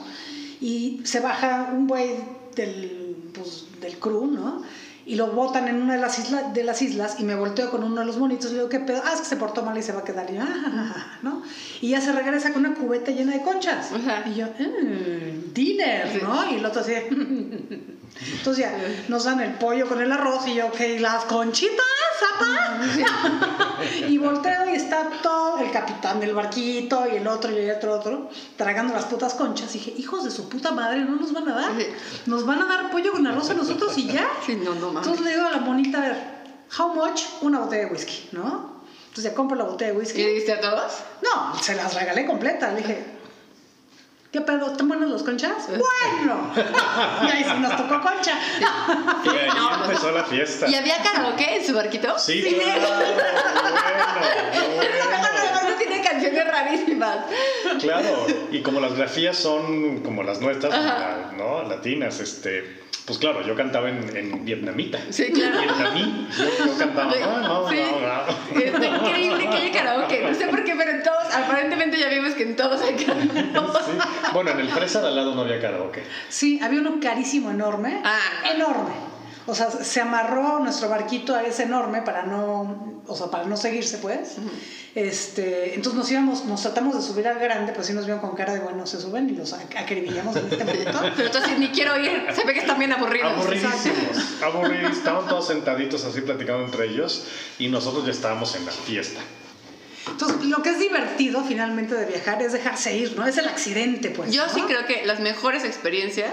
y se baja un güey del, pues, del crew, ¿no? Y lo botan en una de las, islas de las islas y me volteo con uno de los monitos y le digo, ¿qué pedo? Ah, es que se portó mal y se va a quedar. Y, yo, "Ah, ja, ja, ja", ¿no? y ya se regresa con una cubeta llena de conchas. Ajá. Y yo, "Mm, dinner, ¿no? Y el otro así, entonces ya nos dan el pollo con el arroz y yo, ok, las conchitas, zapa. y volteo y está todo el capitán del barquito y el otro y el otro, otro, tragando las putas conchas. Y dije, hijos de su puta madre, no nos van a dar. Sí. Nos van a dar pollo con arroz a nosotros y ya. Sí, no, no mames. Entonces le digo a la monita, a ver, how much? Una botella de whisky, ¿no? Entonces ya compro la botella de ¿Y whisky. le diste a todos? No, se las regalé completa. Le dije, ¿qué pedo? ¿Están buenas las conchas? Bueno. y ahí sí nos tocó concha. Y ahí No, empezó la fiesta. ¿Y había karaoke en su barquito? Sí, Sí. claro, bueno, bueno. Canciones rarísimas. Claro, y como las grafías son como las nuestras, Ajá. ¿no? Latinas, este, pues claro, yo cantaba en, en vietnamita. Sí, claro. Vietnamí, yo, yo cantaba, no, no, Sí. no, no. Está increíble que haya karaoke. No sé por qué, pero en todos, aparentemente ya vimos que en todos hay karaoke. Sí. Bueno, en el Fresa de al lado no había karaoke. Sí, había uno carísimo, enorme. Ah. Enorme. O sea, se amarró nuestro barquito a ese enorme para no, o sea, para no seguirse, pues. Este, entonces nos íbamos, nos tratamos de subir al grande, pues sí nos vieron con cara de bueno, se suben y los ac- acribillamos en este momento. Pero tú así, ni quiero ir. Se ve que están bien aburridos. Aburridísimos, aburridísimos. Estaban todos sentaditos así platicando entre ellos y nosotros ya estábamos en la fiesta. Entonces, lo que es divertido finalmente de viajar es dejarse ir, ¿no? Es el accidente, pues. Yo ¿no? sí creo que las mejores experiencias.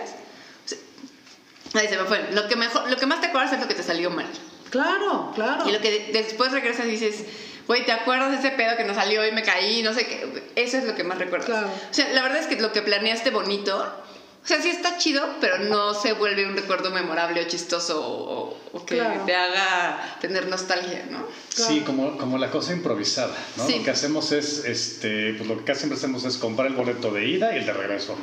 Ahí se me fue. Lo que, mejor, lo que más te acuerdas es lo que te salió mal. Claro, claro. Y lo que de- después regresas y dices, güey, ¿te acuerdas de ese pedo que nos salió y me caí? No sé qué. Eso es lo que más recuerdas. Claro. O sea, la verdad es que lo que planeaste bonito, o sea, sí está chido, pero no se vuelve un recuerdo memorable o chistoso o, o que Claro. te haga tener nostalgia, ¿no? Sí, como, como la cosa improvisada, ¿no? Sí. Lo que hacemos es, este, pues lo que casi siempre hacemos es comprar el boleto de ida y el de regreso.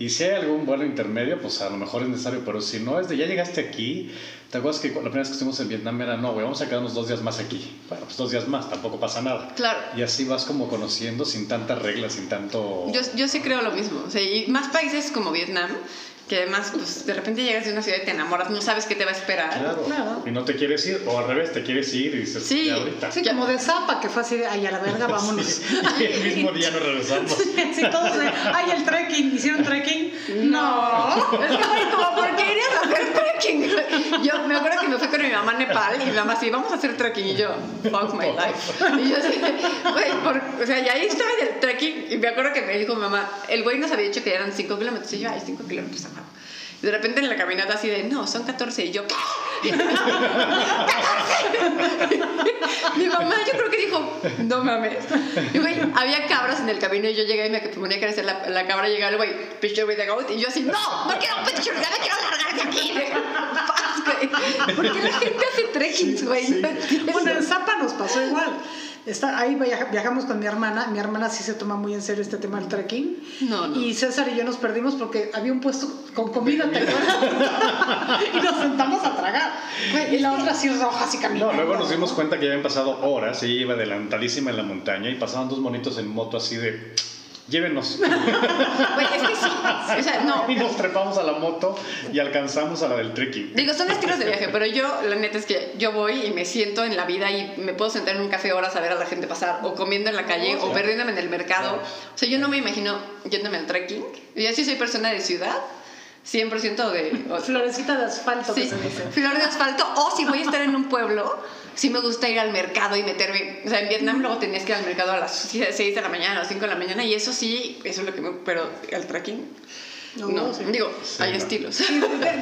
Y si hay algún vuelo intermedio, pues a lo mejor es necesario, pero si no es de ya llegaste aquí, ¿te acuerdas que la primera vez que estuvimos en Vietnam era, no, güey, vamos a quedarnos dos días más aquí? Bueno, pues dos días más, tampoco pasa nada. Claro. Y así vas como conociendo sin tantas reglas, sin tanto... Yo, yo sí creo lo mismo. O sea, y más países como Vietnam, que además, pues de repente llegas de una ciudad y te enamoras, no sabes qué te va a esperar. Claro. Claro. Y no te quieres ir, o al revés, te quieres ir y dices, Sí. ya ahorita. Sí, como de zapa, que fue así de, ay, a la verga, vámonos. Sí, y el mismo día nos regresamos. Sí, todos de, ay, el trekking, ¿hicieron trekking? No. Es que, güey, como, ¿por qué irías a hacer trekking? Yo me acuerdo que me fui con mi mamá a Nepal y mi mamá así, vamos a hacer trekking. Y yo, fuck my life. Y yo así, güey, o sea, y ahí estaba en el trekking y me acuerdo que me dijo mi mamá, el güey nos había dicho que eran 5 kilómetros. Y yo, ay, 5 kilómetros, de repente en la caminata así de, no, son 14. Y yo, ¿qué? Mi mamá, yo creo que dijo, no mames. Y güey, había cabras en el camino y yo llegué y me ponía a crecer la, la cabra. Llegaba el güey, picture with a goat. Y yo así, no, no quiero picture, ya me quiero largar de aquí. Güey. ¿Por qué la gente hace trekkings, güey? sí. Bueno, en Zapa nos pasó igual. Está, ahí viaja- viajamos con mi hermana. Mi hermana sí se toma muy en serio este tema del trekking. No, no. Y César y yo nos perdimos porque había un puesto con comida, ¿te acuerdas? y nos sentamos a tragar. y la otra así roja, así caminando. No, luego nos dimos cuenta que ya habían pasado horas y ella iba adelantadísima en la montaña y pasaban dos monitos en moto así de llévenos. Güey, es que sí. O sea, no. Y nos trepamos a la moto y alcanzamos a la del trekking. Digo, son estilos de viaje, pero yo, la neta es que yo voy y me siento en la vida y me puedo sentar en un café horas a ver a la gente pasar, o comiendo en la calle, o perdiéndome en el mercado. O sea, yo no me imagino yéndome al trekking. Yo sí soy persona de ciudad, 100% de... o- Florecita de asfalto que Sí, se dice. flor de asfalto. O si voy a estar en un pueblo, sí me gusta ir al mercado y meterme. O sea, en Vietnam luego tenías que ir al mercado a las 6 de la mañana o 5 de la mañana y eso sí, eso es lo que me. Pero al trekking, no. sí. Digo, Sí, hay no. estilos.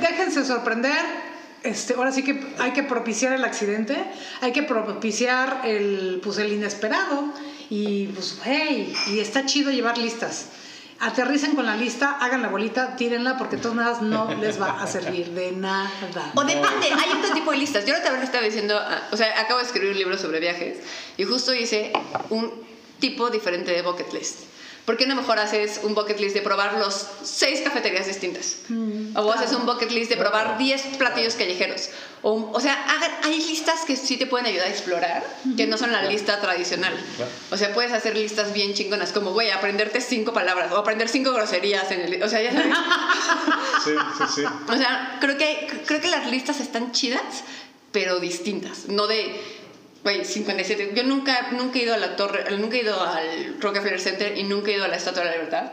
Déjense sorprender. Este, ahora sí que hay que propiciar el accidente, hay que propiciar el, pues, el inesperado. Y pues, hey, y está chido llevar listas. Aterricen con la lista, hagan la bolita, tírenla porque de todas maneras no les va a servir de nada. O depende, hay otro tipo de listas. Yo ahorita le estaba diciendo, ah, o sea, acabo de escribir un libro sobre viajes y justo hice un tipo diferente de bucket list. ¿Por qué no mejor haces un bucket list de probar los seis cafeterías distintas? o haces un bucket list de probar 10 platillos callejeros. O, o sea, hagan, hay listas que sí te pueden ayudar a explorar, que no son la lista tradicional. Claro. O sea, puedes hacer listas bien chingonas, como, güey, aprenderte cinco palabras o aprender cinco groserías en el... O sea, ya sabes. Sí, sí, sí. O sea, creo que, creo que las listas están chidas, pero distintas. No de, güey, 57. Yo nunca, nunca he ido a la torre, nunca he ido al Rockefeller Center y nunca he ido a la Estatua de la Libertad.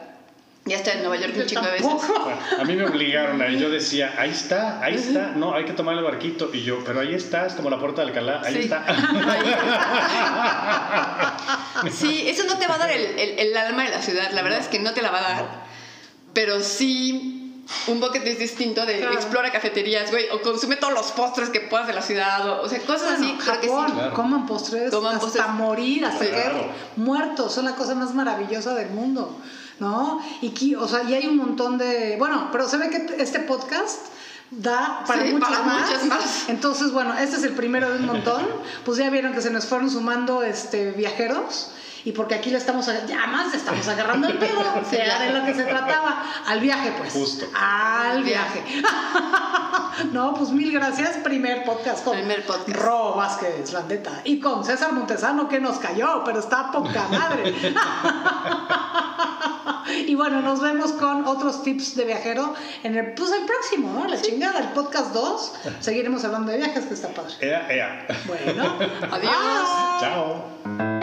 Ya está en Nueva York un chingo de veces. Bueno, a mí me obligaron a ir. Yo decía, ahí está, ahí está. No, hay que tomar el barquito. Y yo, pero ahí está, es como la puerta de Alcalá. Ahí Sí. está. Sí, eso no te va a dar el, el- el alma de la ciudad. La verdad es que no te la va a dar. Pero sí un bucket list distinto de Claro. explora cafeterías, güey, o consume todos los postres que puedas de la ciudad, o, o sea, cosas Bueno, así. Creo que Japón, sí. Claro. coman postres Coman hasta postres. morir, hasta Claro. muertos, son la cosa más maravillosa del mundo, ¿no? Y, o sea, y hay un montón de, bueno, pero se ve que este podcast da para Sí, muchos para más. muchos más. Entonces, bueno, este es el primero de un montón. Pues ya vieron que se nos fueron sumando este viajeros. Y porque aquí le estamos, ya más le estamos agarrando el pedo, o Sí, sea, de lo que se trataba, al viaje pues. Justo. Al viaje. no, pues mil gracias, primer podcast con Primer podcast. Ro Vázquez, la neta. Y con César Montesano que nos cayó, pero está poca madre. y bueno, nos vemos con otros tips de viajero en el, pues el próximo, ¿no? La chingada, el podcast 2. Seguiremos hablando de viajes, que está padre. Ea, ea. Bueno, Adiós. bye. Chao.